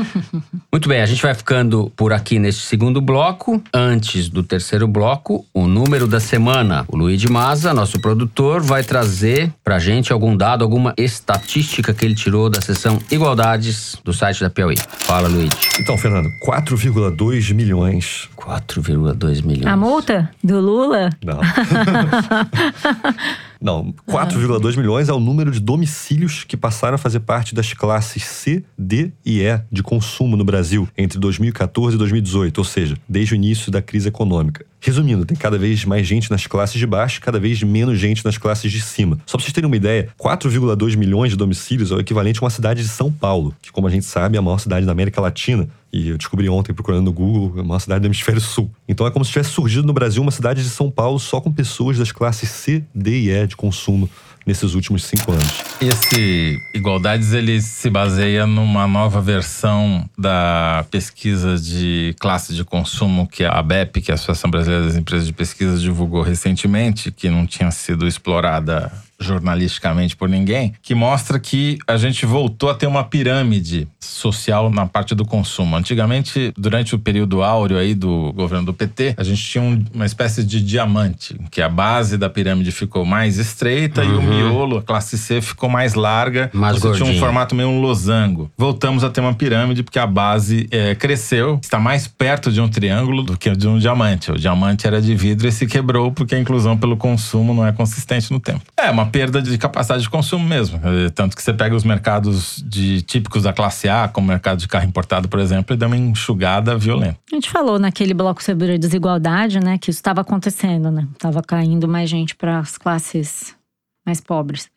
Muito bem, a gente vai ficando por aqui neste segundo bloco. Antes do terceiro bloco, o número da semana. O Luiz de Maza, nosso produtor, vai trazer pra gente algum dado, alguma estatística que ele tirou da seção Igualdades do site da Piauí. Fala, Luiz. Então, Fernando, 4,2 milhões. 4,2 milhões. A multa do Lula? Não. Não, 4,2 milhões é o número de domicílios que passaram a fazer parte das classes C, D e E de consumo no Brasil entre 2014 e 2018, ou seja, desde o início da crise econômica. Resumindo, tem cada vez mais gente nas classes de baixo, cada vez menos gente nas classes de cima. Só pra vocês terem uma ideia, 4,2 milhões de domicílios é o equivalente a uma cidade de São Paulo, que, como a gente sabe, é a maior cidade da América Latina. E eu descobri ontem, procurando no Google, é a maior cidade do hemisfério sul. Então é como se tivesse surgido no Brasil uma cidade de São Paulo só com pessoas das classes C, D e E de consumo nesses últimos cinco anos. Esse Igualdades ele se baseia numa nova versão da pesquisa de classe de consumo que a ABEP, que é a Associação Brasileira das Empresas de Pesquisa, divulgou recentemente, que não tinha sido explorada jornalisticamente por ninguém, que mostra que a gente voltou a ter uma pirâmide social na parte do consumo. Antigamente, durante o período áureo aí do governo do PT, a gente tinha um- uma espécie de diamante, que a base da pirâmide ficou mais estreita e o miolo, a classe C, ficou mais larga. Mais Você tinha um gordinho. formato meio um losango. Voltamos a ter uma pirâmide porque a base eh, cresceu, está mais perto de um triângulo do que de um diamante. O diamante era de vidro e se quebrou porque a inclusão pelo consumo não é consistente no tempo. É uma perda de capacidade de consumo mesmo. Eh, Tanto que você pega os mercados de típicos da classe A, como o mercado de carro importado, por exemplo, e dá uma enxugada violenta. A gente falou naquele bloco sobre a desigualdade, né? Que isso estava acontecendo, né? Tava caindo mais gente para as classes mais pobres.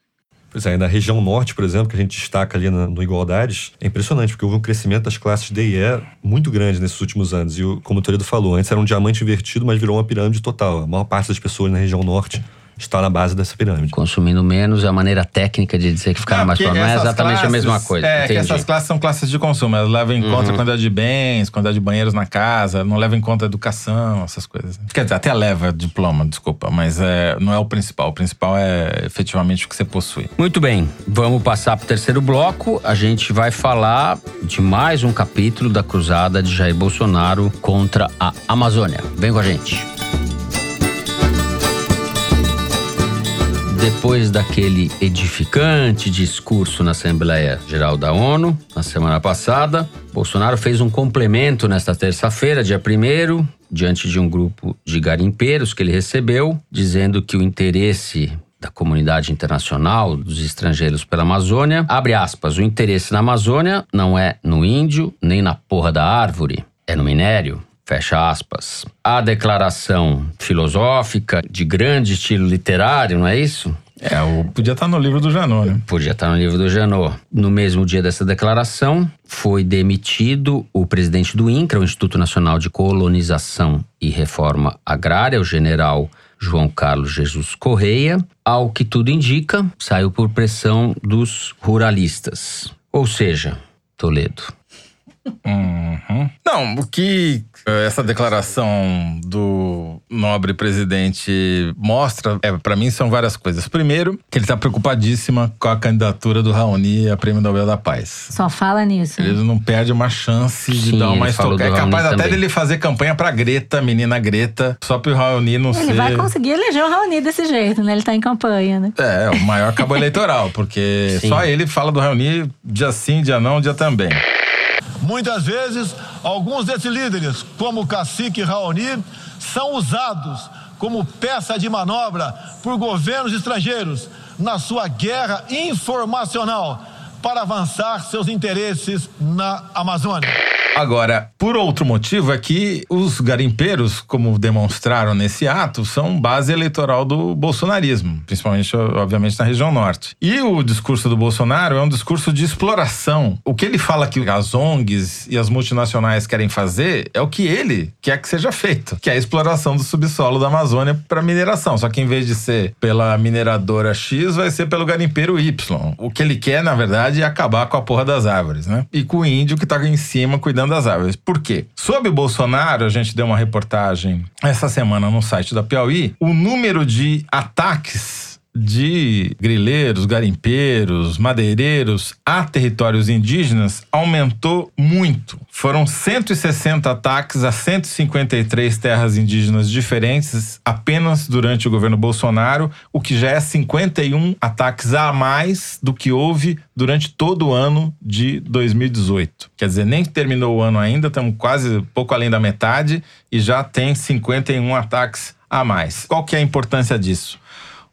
Pois é, na região norte, por exemplo, que a gente destaca ali na- no Igualdades, é impressionante, porque houve um crescimento das classes D e E muito grande nesses últimos anos. E, o- como o Toledo falou, antes era um diamante invertido, mas virou uma pirâmide total. A maior parte das pessoas na região norte está na base dessa pirâmide. Consumindo menos é a maneira técnica de dizer que ficaram mais pobres. Não é exatamente a classes- mesma coisa. É, que essas classes são classes de consumo. Elas levam em conta a quantidade de bens, quantidade de banheiros na casa, não levam em conta a educação, essas coisas. Quer dizer, até leva diploma, desculpa, mas é, não é o principal. O principal é efetivamente o que você possui. Muito bem, vamos passar para o terceiro bloco. A gente vai falar de mais um capítulo da cruzada de Jair Bolsonaro contra a Amazônia. Vem com a gente. Depois daquele edificante discurso na Assembleia Geral da ONU, na semana passada, Bolsonaro fez um complemento nesta terça-feira, dia 1 diante de um grupo de garimpeiros que ele recebeu, dizendo que o interesse da comunidade internacional, dos estrangeiros pela Amazônia, abre aspas, o interesse na Amazônia não é no índio, nem na porra da árvore, é no minério. Fecha aspas. A declaração filosófica de grande estilo literário, não é isso? É, o, podia estar no livro do Janot, né? Podia estar no livro do Janot. No mesmo dia dessa declaração, foi demitido o presidente do INCRA, o Instituto Nacional de Colonização e Reforma Agrária, o general João Carlos Jesus Correia. Ao que tudo indica, saiu por pressão dos ruralistas. Ou seja, Toledo. Uhum. Não, o que eh, essa declaração do nobre presidente mostra, é, para mim, são várias coisas. Primeiro, que ele está preocupadíssima com a candidatura do Raoni a Prêmio Nobel da Paz. Só fala nisso. Ele não perde uma chance de Sim, dar uma ele estocada. É capaz até dele fazer campanha pra Greta, menina Greta, só pro Raoni não Ele ser. vai conseguir eleger o Raoni desse jeito, né? Ele tá em campanha, né? É, o maior cabo eleitoral, porque Sim. só ele fala do Raoni dia sim, dia não, dia também. Muitas vezes, alguns desses líderes, como o cacique Raoni, são usados como peça de manobra por governos estrangeiros na sua guerra informacional para avançar seus interesses na Amazônia. Agora, por outro motivo, é que os garimpeiros, como demonstraram nesse ato, são base eleitoral do bolsonarismo, principalmente, obviamente, na região norte. E o discurso do Bolsonaro é um discurso de exploração. O que ele fala que as ONGs e as multinacionais querem fazer é o que ele quer que seja feito, que é a exploração do subsolo da Amazônia para mineração. Só que em vez de ser pela mineradora X, vai ser pelo garimpeiro Y. O que ele quer, na verdade, é acabar com a porra das árvores, né? E com o índio que tá em cima cuidando das árvores. Por quê? Sob Bolsonaro, a gente deu uma reportagem essa semana no site da Piauí, o número de ataques de grileiros, garimpeiros, madeireiros a territórios indígenas aumentou muito. Foram 160 ataques a 153 terras indígenas diferentes apenas durante o governo Bolsonaro, o que já é 51 ataques a mais do que houve durante todo o ano de 2018. Quer dizer, nem terminou o ano ainda, estamos quase pouco além da metade e já tem 51 ataques a mais. Qual que é a importância disso?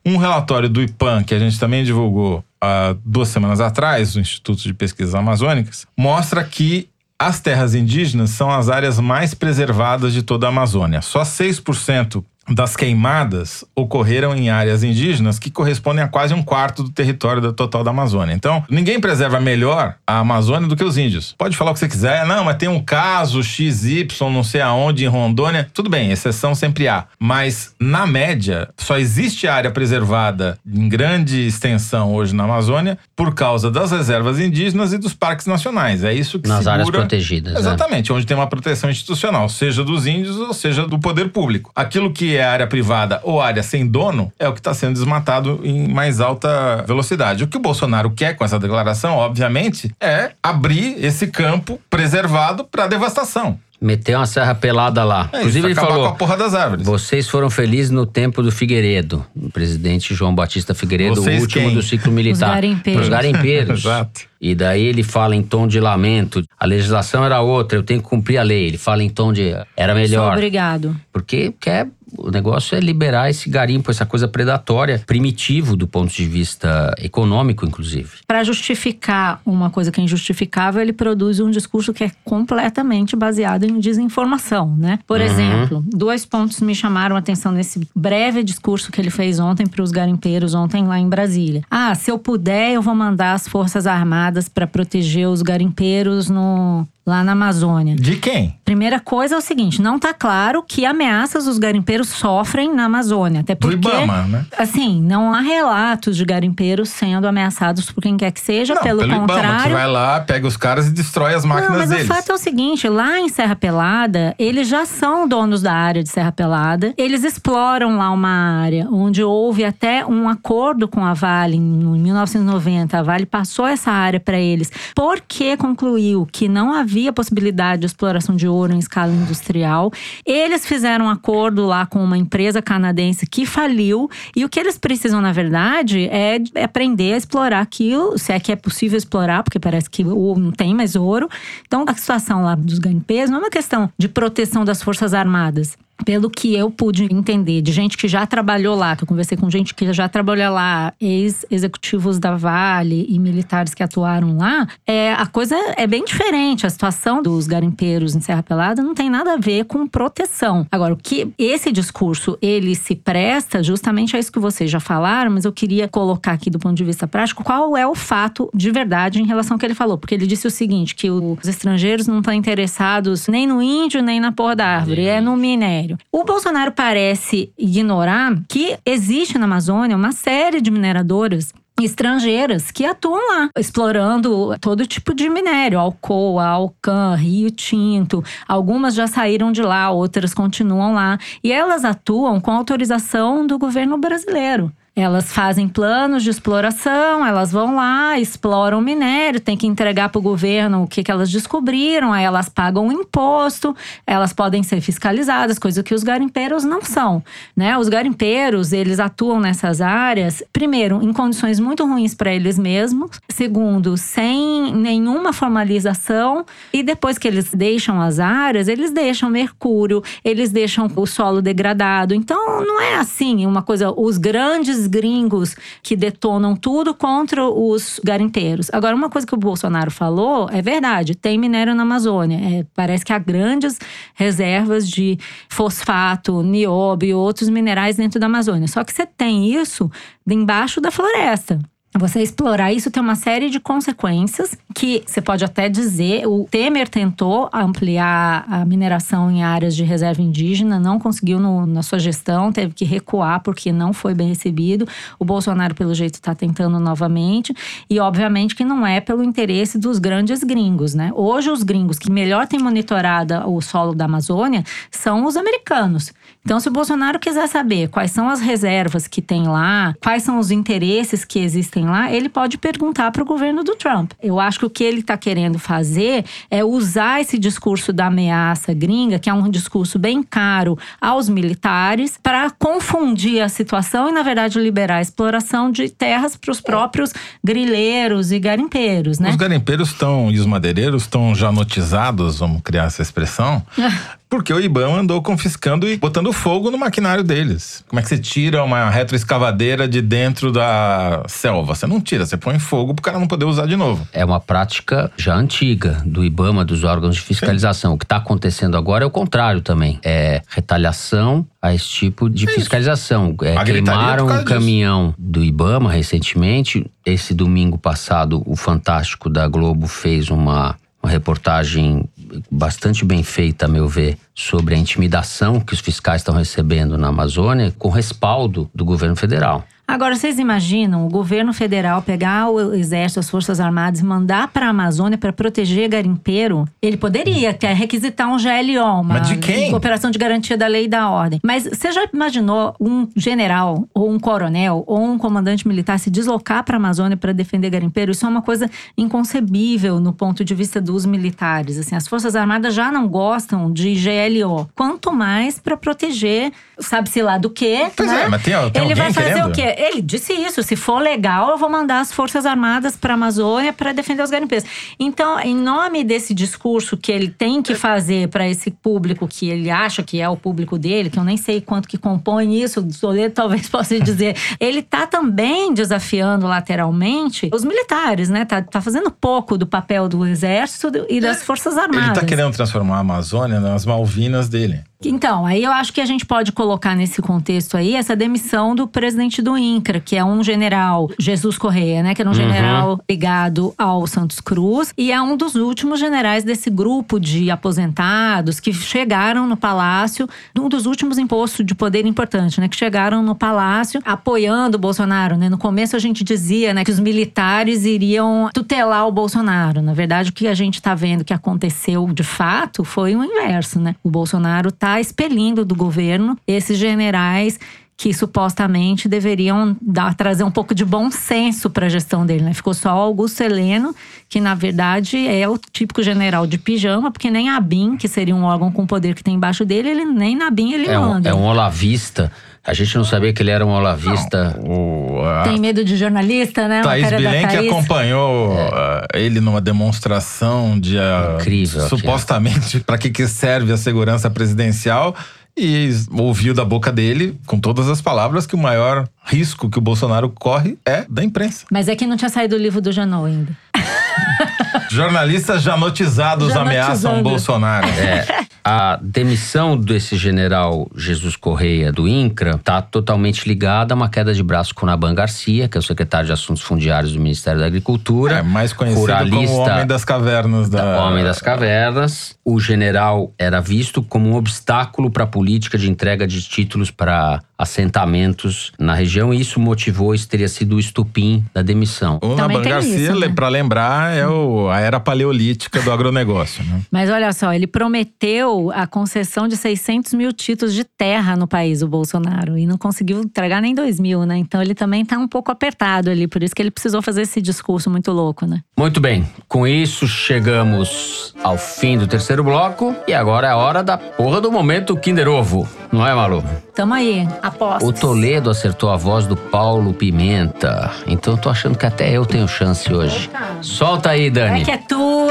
Um relatório do IPAM, que a gente também divulgou há duas semanas atrás, do Instituto de Pesquisas Amazônicas, mostra que as terras indígenas são as áreas mais preservadas de toda a Amazônia. Só 6% das queimadas ocorreram em áreas indígenas que correspondem a quase um quarto do território da total da Amazônia. Então, ninguém preserva melhor a Amazônia do que os índios. Pode falar o que você quiser, não, mas tem um caso XY, não sei aonde, em Rondônia. Tudo bem, exceção sempre há. Mas, na média, só existe área preservada em grande extensão hoje na Amazônia por causa das reservas indígenas e dos parques nacionais. É isso que Nas segura... áreas protegidas. né? Exatamente, onde tem uma proteção institucional, seja dos índios ou seja do poder público. Aquilo que é área privada ou área sem dono é o que está sendo desmatado em mais alta velocidade. O que o Bolsonaro quer com essa declaração, obviamente, é abrir esse campo preservado para devastação. Meteu uma serra pelada lá. É Inclusive, isso, ele falou: com a porra das árvores. Vocês foram felizes no tempo do Figueiredo. O presidente João Batista Figueiredo, Vocês o último quem? do ciclo militar. garimpeiros. Os garimpeiros. Exato. E daí ele fala em tom de lamento. A legislação era outra, eu tenho que cumprir a lei. Ele fala em tom de era Sou melhor. obrigado. Porque quer. O negócio é liberar esse garimpo, essa coisa predatória, primitivo do ponto de vista econômico, inclusive. Para justificar uma coisa que é injustificável, ele produz um discurso que é completamente baseado em desinformação, né? Por Uhum. exemplo, dois pontos me chamaram a atenção nesse breve discurso que ele fez ontem para os garimpeiros, ontem lá em Brasília. Ah, se eu puder, eu vou mandar as Forças Armadas para proteger os garimpeiros no lá na Amazônia. De quem? Primeira coisa é o seguinte, não tá claro que ameaças os garimpeiros sofrem na Amazônia, até Do porque Ibama, né? Assim, não há relatos de garimpeiros sendo ameaçados por quem quer que seja, Não, pelo, Ibama, que contrário. vai lá, pega os caras e destrói as máquinas não, mas deles. o fato é o seguinte: lá em Serra Pelada, eles já são donos da área de Serra Pelada. Eles exploram lá uma área onde houve até um acordo com a Vale em 1990. A Vale passou essa área para eles porque concluiu que não havia possibilidade de exploração de ouro em escala industrial. Eles fizeram um acordo lá com uma empresa canadense que faliu. E o que eles precisam, na verdade, é aprender a explorar aquilo, se é que é possível explorar, porque parece que não tem mais ouro. Então, a situação lá dos garimpeiros não é uma questão de proteção das Forças Armadas. Pelo que eu pude entender, de gente que já trabalhou lá, que eu conversei com gente que já trabalhou lá, ex-executivos da Vale e militares que atuaram lá, é, a coisa é bem diferente. A situação dos garimpeiros em Serra Pelada não tem nada a ver com proteção. Agora, o que esse discurso ele se presta justamente a isso que vocês já falaram, mas eu queria colocar aqui do ponto de vista prático qual é o fato de verdade em relação ao que ele falou. Porque ele disse o seguinte: que os estrangeiros não estão interessados nem no índio, nem na porra da árvore, é no minério. O Bolsonaro parece ignorar que existe na Amazônia uma série de mineradoras estrangeiras que atuam lá, explorando todo tipo de minério, Alcoa, Alcan, Rio Tinto. Algumas já saíram de lá, outras continuam lá. E elas atuam com autorização do governo brasileiro. Elas fazem planos de exploração, elas vão lá, exploram o minério, tem que entregar para o governo o que, que elas descobriram, aí elas pagam imposto, elas podem ser fiscalizadas, coisa que os garimpeiros não são. Né? Os garimpeiros, eles atuam nessas áreas, primeiro, em condições muito ruins para eles mesmos, segundo, sem nenhuma formalização, e depois que eles deixam as áreas, eles deixam mercúrio, eles deixam o solo degradado. Então, não é assim uma coisa, os grandes gringos que detonam tudo contra os garimpeiros. Agora, uma coisa que o Bolsonaro falou é verdade: tem minério na Amazônia. É, parece que há grandes reservas de fosfato, nióbio e outros minerais dentro da Amazônia. Só que você tem isso embaixo da floresta. Você explorar isso tem uma série de consequências que você pode até dizer. O Temer tentou ampliar a mineração em áreas de reserva indígena, não conseguiu no, na sua gestão, teve que recuar porque não foi bem recebido. O Bolsonaro, pelo jeito, está tentando novamente. E, obviamente, que não é pelo interesse dos grandes gringos, né? Hoje, os gringos que melhor têm monitorado o solo da Amazônia são os americanos. Então, se o Bolsonaro quiser saber quais são as reservas que tem lá, quais são os interesses que existem lá, ele pode perguntar para o governo do Trump. Eu acho que o que ele está querendo fazer é usar esse discurso da ameaça gringa, que é um discurso bem caro aos militares, para confundir a situação e, na verdade, liberar a exploração de terras para os próprios grileiros e garimpeiros, né? Os garimpeiros estão e os madeireiros estão já notizados, vamos criar essa expressão, Porque o IBAMA andou confiscando e botando fogo no maquinário deles. Como é que você tira uma retroescavadeira de dentro da selva? Você não tira, você põe fogo pro cara não poder usar de novo. É uma prática já antiga do IBAMA, dos órgãos de fiscalização. Sim. O que está acontecendo agora é o contrário também. É retaliação a esse tipo de é fiscalização. É, queimaram um caminhão do IBAMA recentemente. Esse domingo passado, o Fantástico da Globo fez uma uma reportagem bastante bem feita, a meu ver, sobre a intimidação que os fiscais estão recebendo na Amazônia, com respaldo do governo federal. Agora, vocês imaginam o governo federal pegar o exército, as forças armadas e mandar para a Amazônia para proteger garimpeiro? Ele poderia quer requisitar um GLO, uma Mas de quem? operação de garantia da lei e da ordem. Mas você já imaginou um general ou um coronel ou um comandante militar se deslocar para a Amazônia para defender garimpeiro? Isso é uma coisa inconcebível no ponto de vista dos militares. Assim, as forças armadas já não gostam de GLO, quanto mais para proteger, sabe-se lá do quê? Pois né? é, mas tem, tem Ele vai fazer querendo? o quê? Ele disse isso. Se for legal, eu vou mandar as Forças Armadas para a Amazônia para defender os garimpeiros. Então, em nome desse discurso que ele tem que fazer para esse público que ele acha que é o público dele, que eu nem sei quanto que compõe isso, o Soledo talvez possa dizer, ele tá também desafiando lateralmente os militares, né? Tá, tá fazendo pouco do papel do exército e das Forças Armadas. Ele tá querendo transformar a Amazônia nas Malvinas dele. Então, aí eu acho que a gente pode colocar nesse contexto aí essa demissão do presidente do INCRA, que é um general, Jesus Correia, né? Que era um uhum. general ligado ao Santos Cruz. E é um dos últimos generais desse grupo de aposentados que chegaram no palácio, um dos últimos impostos de poder importante, né? Que chegaram no palácio apoiando o Bolsonaro, né? No começo a gente dizia, né? Que os militares iriam tutelar o Bolsonaro. Na verdade, o que a gente tá vendo que aconteceu de fato foi o inverso, né? O Bolsonaro tá está expelindo do governo esses generais que supostamente deveriam dar, trazer um pouco de bom senso para a gestão dele. Né? Ficou só Augusto Heleno, que na verdade é o típico general de pijama, porque nem a BIM, que seria um órgão com poder que tem embaixo dele, ele nem na BIM ele é manda. Um, é um olavista. A gente não sabia que ele era um olavista. Não, o, a... Tem medo de jornalista, né? Thaís Bilen que acompanhou é. ele numa demonstração de uh, Incrível, supostamente para que, que serve a segurança presidencial e ouviu da boca dele, com todas as palavras, que o maior risco que o Bolsonaro corre é da imprensa. Mas é que não tinha saído o livro do Janot ainda. Jornalistas já notizados já ameaçam Bolsonaro. É. A demissão desse general Jesus Correia do INCRA está totalmente ligada a uma queda de braço com Naban Garcia, que é o secretário de Assuntos Fundiários do Ministério da Agricultura. É, mais conhecido como Homem das Cavernas. Da... Homem das Cavernas. O general era visto como um obstáculo para a política de entrega de títulos para assentamentos na região e isso motivou, isso teria sido o estupim da demissão. O Naban Garcia, né? para lembrar, é o, a era paleolítica do agronegócio. Né? Mas olha só, ele prometeu a concessão de 600 mil títulos de terra no país, o Bolsonaro, e não conseguiu entregar nem 2 mil, né? Então ele também tá um pouco apertado ali, por isso que ele precisou fazer esse discurso muito louco, né? Muito bem, com isso chegamos ao fim do terceiro bloco e agora é a hora da porra do momento Kinder Ovo, não é, Malu? Tamo aí. Aposto. O Toledo acertou a voz do Paulo Pimenta. Então eu tô achando que até eu tenho chance hoje. Solta aí, Dani. É que é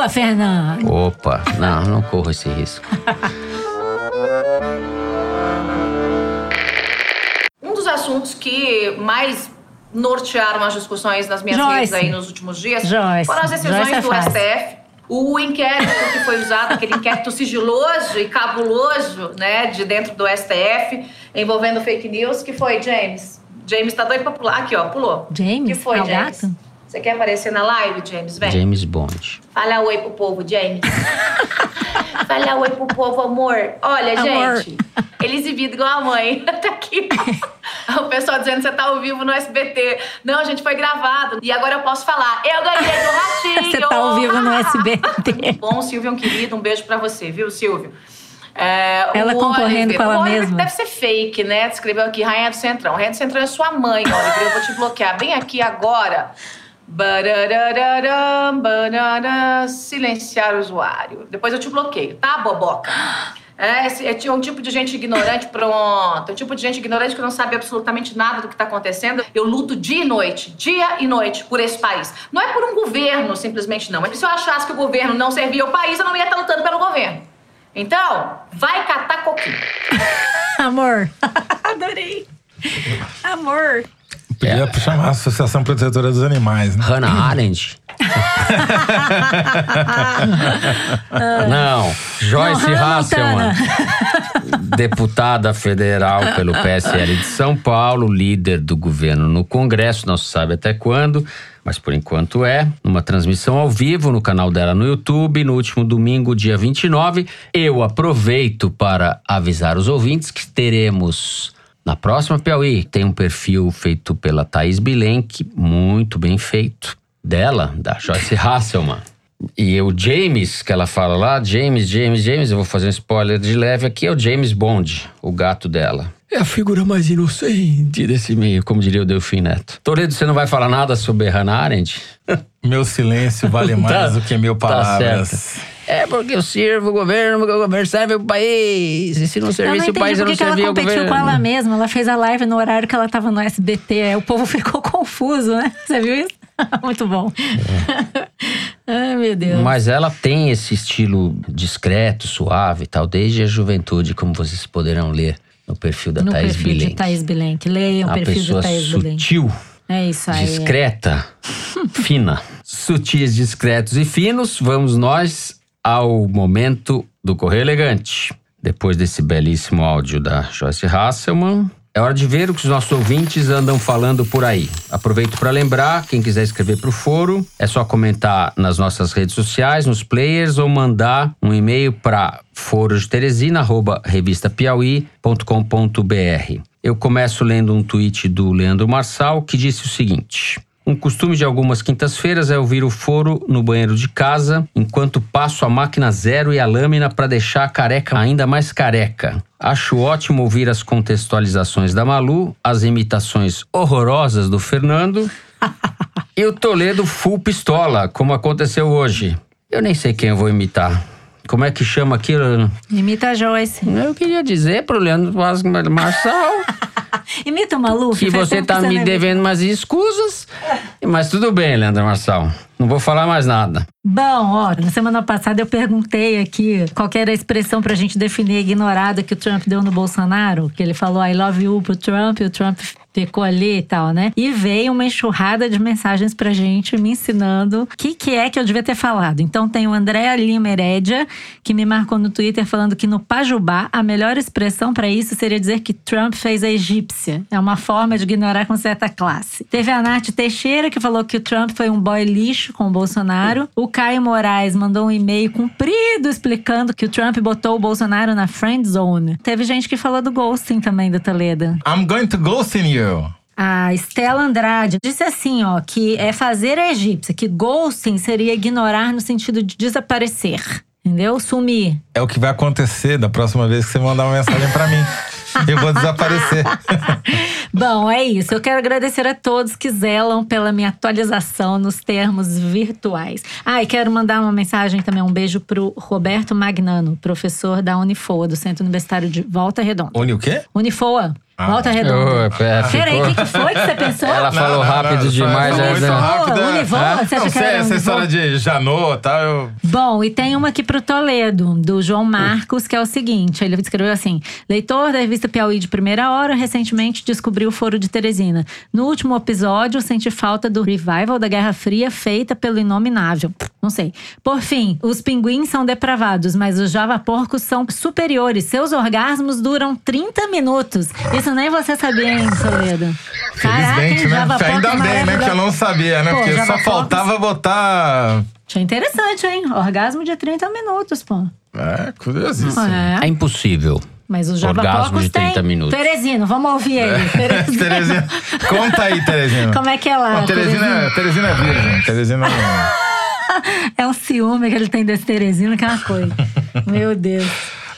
Fernando. Opa, não, não corro esse risco. um dos assuntos que mais nortearam as discussões nas minhas Joyce. redes aí nos últimos dias Joyce. foram as decisões Joyce é do. STF. O inquérito que foi usado, aquele inquérito sigiloso e cabuloso, né, de dentro do STF, envolvendo fake news, que foi, James? James tá doido pra pular. Aqui, ó, pulou. James? que foi, É o James? gato? Você quer aparecer na live, James? Vem. James Bond. Fala oi pro povo, James. Fala oi pro povo, amor. Olha, Amor. gente, ele exibido igual a mãe. tá aqui. O pessoal dizendo que você tá ao vivo no SBT. Não, gente, foi gravado. E agora eu posso falar. Eu ganhei do ratinho. Você tá ao vivo no SBT. Bom, Silvio, um querido. Um beijo pra você, viu, Silvio? É, Ela o concorrendo Oliver. com ela o Oliver mesma. Deve ser fake, né? Escreveu aqui, Rainha do Centrão. Rainha do Centrão é sua mãe, Oliver. Eu vou te bloquear bem aqui agora. Bararararam, barará, silenciar o usuário. Depois eu te bloqueio, tá, boboca? É, é um tipo de gente ignorante, pronto. É um tipo de gente ignorante que não sabe absolutamente nada do que está acontecendo. Eu luto dia e noite, dia e noite, por esse país. Não é por um governo, simplesmente não. É que se eu achasse que o governo não servia ao país, eu não ia estar lutando pelo governo. Então, vai catar coquinho. Amor. Adorei. Amor. Podia chamar a Associação Protetora dos Animais, né? Hannah Arendt. Não, Joyce Não, Hasselman, deputada federal pelo PSL de São Paulo, líder do governo no Congresso, não se sabe até quando, mas por enquanto é, numa transmissão ao vivo no canal dela no YouTube, no último domingo, dia 29. Eu aproveito para avisar os ouvintes que teremos na próxima Piauí tem um perfil feito pela Thaís Bilenque, muito bem feito, dela, da Joyce Hasselman. E o James, que ela fala lá, James, James, James, eu vou fazer um spoiler de leve aqui, é o James Bond, o gato dela. É a figura mais inocente desse meio, como diria o Delfim Neto. Toledo, você não vai falar nada sobre Hannah Arendt? Meu silêncio vale mais Tá- do que mil tá palavras. certo. É porque eu sirvo o governo, porque o governo serve o país. E se não servisse o país, eu não ela servia o competiu governo. com ela mesma. Ela fez a live no horário que ela tava no SBT. Aí O povo ficou confuso, né? Você viu isso? Muito bom. Ai, meu Deus. Mas ela tem esse estilo discreto, suave e tal, desde a juventude, como vocês poderão ler no perfil da no Thaís perfil de Bilenque. Thaís Bilenque. Leiam o A perfil pessoa de Thaís Bilenque. sutil, É isso aí. discreta, fina. Sutis, discretos e finos, vamos nós ao momento do Correio Elegante. Depois desse belíssimo áudio da Joyce Hasselman, é hora de ver o que os nossos ouvintes andam falando por aí. Aproveito para lembrar, quem quiser escrever para o foro, é só comentar nas nossas redes sociais, nos players, ou mandar um e-mail para forodeteresina.revistapiauí.com.br. Eu começo lendo um tweet do Leandro Marçal que disse o seguinte. Um costume de algumas quintas-feiras é ouvir o foro no banheiro de casa, enquanto passo a máquina zero e a lâmina para deixar a careca ainda mais careca. Acho ótimo ouvir as contextualizações da Malu, as imitações horrorosas do Fernando e o Toledo full pistola, como aconteceu hoje. Eu nem sei quem eu vou imitar. Como é que chama aquilo? Imita a Joyce. Eu queria dizer pro Leandro Vaz Marçal Imita o Maluf. que você tá me devendo umas escusas. Mas tudo bem, Leandro Marçal. Não vou falar mais nada. Bom, ó, na semana passada eu perguntei aqui qual era a expressão pra gente definir a ignorada que o Trump deu no Bolsonaro, que ele falou I love you pro Trump e o Trump ficou ali e tal, né? E veio uma enxurrada de mensagens pra gente me ensinando o que, que é que eu devia ter falado. Então tem o André Lima Herédia, que me marcou no Twitter falando que no Pajubá a melhor expressão pra isso seria dizer que Trump fez a egípcia. É uma forma de ignorar com certa classe. Teve a Nath Teixeira, que falou que o Trump foi um boy lixo com o Bolsonaro. O Caio Moraes mandou um e-mail comprido explicando que o Trump botou o Bolsonaro na friend zone. Teve gente que falou do ghosting também do Toledo. I'm going to ghost in you. A Stella Andrade disse assim, ó, que é fazer a egípcia, que ghosting seria ignorar no sentido de desaparecer. Entendeu? Sumir. É o que vai acontecer da próxima vez que você mandar uma mensagem pra mim. Eu vou desaparecer. Bom, é isso. Eu quero agradecer a todos que zelam pela minha atualização nos termos virtuais. Ah, e quero mandar uma mensagem também, um beijo pro Roberto Magnano, professor da Unifoa, do Centro Universitário de Volta Redonda. Uni o quê? Unifoa. Volta redonda. Ô, é, Peraí, o que, que foi que você pensou? Ela falou rápido só- demais. né? muito rápido, é. Univô, É? você acha Não que sei, era essa Univô? história de Janot e tal, eu... Bom, e tem uma aqui pro Toledo, do João Marcos, que é o seguinte: ele escreveu assim: leitor da revista Piauí de primeira hora, recentemente descobriu o Foro de Teresina. No último episódio, senti falta do revival da Guerra Fria feita pelo Inominável. Não sei. Por fim, os pinguins são depravados, mas os javaporcos são superiores. Seus orgasmos duram 30 minutos. Isso nem você sabia, hein? Caraca, Felizmente, né? javaporcos Ainda bem, né? Que eu não sabia, né? Pô, Porque só javaporcos- faltava botar... Achei interessante, hein? Orgasmo de 30 minutos, pô. É, curiosíssimo. É. É impossível. Mas os Orgasmo javaporcos de 30 tem. minutos. Teresino, vamos ouvir ele. Teresino. Terezinha, conta aí, Terezinha. Como é que é lá? Terezinha, Terezinha é virgem. Terezinha É um ciúme que ele tem desse Teresino, que é uma coisa. Meu Deus.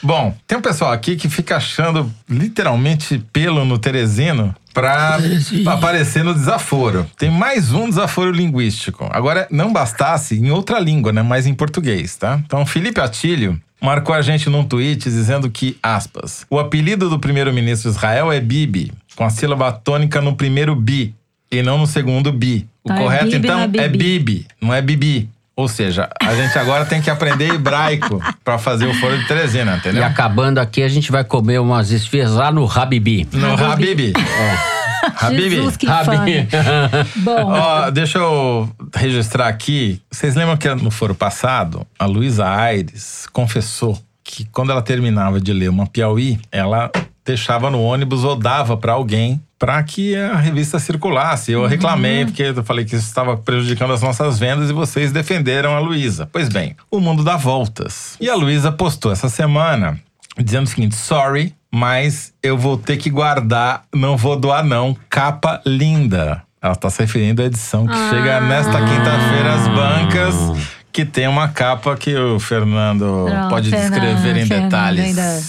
Bom, tem um pessoal aqui que fica achando literalmente pelo no Teresino pra, pra aparecer no desaforo. Tem mais um desaforo linguístico. Agora, não bastasse em outra língua, né? Mas em português, tá? Então, Felipe Atílio marcou a gente num tweet dizendo que, aspas, o apelido do primeiro-ministro de Israel é Bibi, com a sílaba tônica no primeiro bi e não no segundo bi. O Então é correto, Bibi, então, é é. Bibi, não é Bibi. Ou seja, a gente agora tem que aprender hebraico pra fazer o foro de Teresina, E entendeu? acabando aqui, a gente vai comer umas esfias lá no Habibi. No Habibi. Habibi. Jesus, que Habibi. Bom, Ó, deixa eu registrar aqui. Vocês lembram que no foro passado, a Luísa Aires confessou que quando ela terminava de ler uma Piauí, ela deixava no ônibus ou dava pra alguém para que a revista circulasse. Eu reclamei porque eu falei que isso estava prejudicando as nossas vendas e vocês defenderam a Luísa. Pois bem, o mundo dá voltas. E a Luísa postou essa semana dizendo o seguinte: sorry, mas eu vou ter que guardar, não vou doar, não. Capa linda. Ela está se referindo à edição que chega nesta quinta-feira às bancas, que tem uma capa que o Fernando Pronto, pode Fernando, descrever em Fernando detalhes. ainda-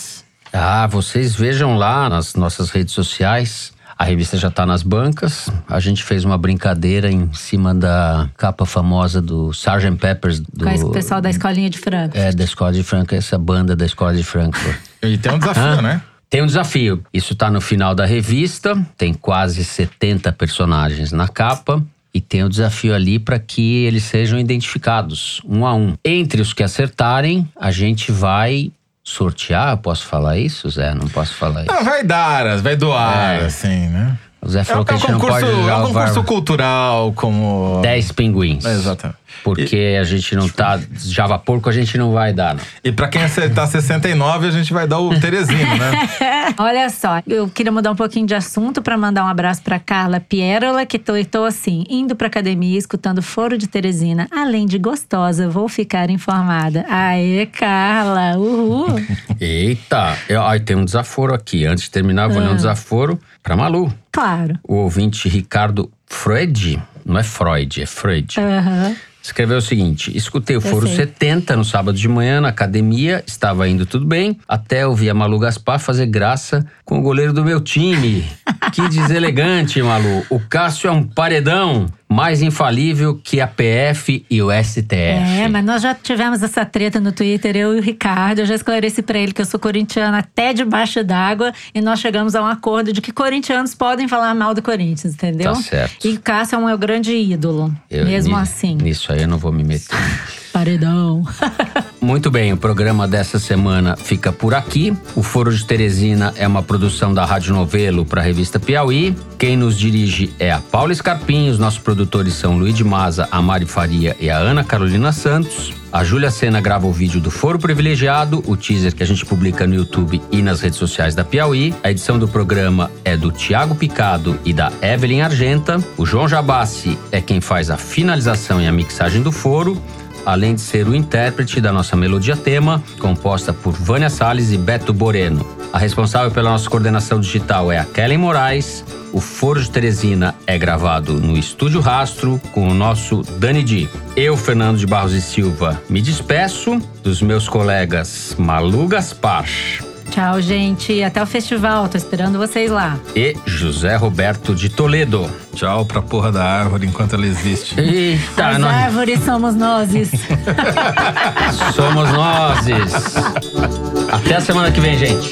Ah, vocês vejam lá nas nossas redes sociais. A revista já tá nas bancas. A gente fez uma brincadeira em cima da capa famosa do Sgt. Peppers. Do, com o pessoal da escolinha de Franco. É, da Escola de Frankfurt, essa banda da Escola de Frankfurt. E tem um desafio, Ah. né? Tem um desafio. Isso tá no final da revista, tem quase 70 personagens na capa. E tem o desafio ali para que eles sejam identificados, um a um. Entre os que acertarem, a gente vai sortear. Posso falar isso, Zé? Não posso falar isso. Ah, vai dar, vai doar, É. assim, né? O Zé É, falou um- que é a um gente não concurso, pode é um o concurso cultural como... 10 pinguins. É, exatamente. Porque a gente não tá. Java porco a gente não vai dar, não. E pra quem acertar 69, a gente vai dar o Teresino, né? Olha só, eu queria mudar um pouquinho de assunto para mandar um abraço para Carla Pierola, que tô, tô assim, indo pra academia, escutando Foro de Teresina. Além de gostosa, vou ficar informada. Aê, Carla! Uhul! Eita! Eu, ai, tem um desaforo aqui. Antes de terminar, eu vou ler Ah. um desaforo pra Malu. Claro. O ouvinte Ricardo Freud, não é Freud, é Freud. Aham. Escreveu o seguinte: escutei o Foro sei. 70 no sábado de manhã na academia, estava indo tudo bem, até eu vi a Malu Gaspar fazer graça com o goleiro do meu time. que deselegante, Malu. O Cássio é um paredão mais infalível que a PF e o STF. É, mas nós já tivemos essa treta no Twitter, eu e o Ricardo. Eu já esclareci pra ele que eu sou corintiana até debaixo d'água. E nós chegamos a um acordo de que corintianos podem falar mal do Corinthians, entendeu? Tá certo. E o Cássio é o meu grande ídolo. Eu- mesmo assim. Nisso aí eu não vou me meter. Paredão. Muito bem, o programa dessa semana fica por aqui. O Foro de Teresina é uma produção da Rádio Novelo para a revista Piauí. Quem nos dirige é a Paula Scarpim, os nossos produtores são Luiz de Maza, a Mari Faria e a Ana Carolina Santos. A Júlia Sena grava o vídeo do Foro Privilegiado, o teaser que a gente publica no YouTube e nas redes sociais da Piauí. A edição do programa é do Tiago Picado e da Evelyn Argenta. O João Jabassi é quem faz a finalização e a mixagem do Foro além de ser o intérprete da nossa melodia tema, composta por Vânia Salles e Beto Boreno. A responsável pela nossa coordenação digital é a Kellen Moraes. O Foro de Teresina é gravado no Estúdio Rastro com o nosso Dani Di. Eu, Fernando de Barros e Silva, me despeço dos meus colegas Malu Gaspar Tchau, gente. Até o festival. Tô esperando vocês lá. e José Roberto de Toledo. Tchau pra porra da árvore enquanto ela existe. Eita, As nós árvores somos nozes. somos nós. Até a semana que vem, gente.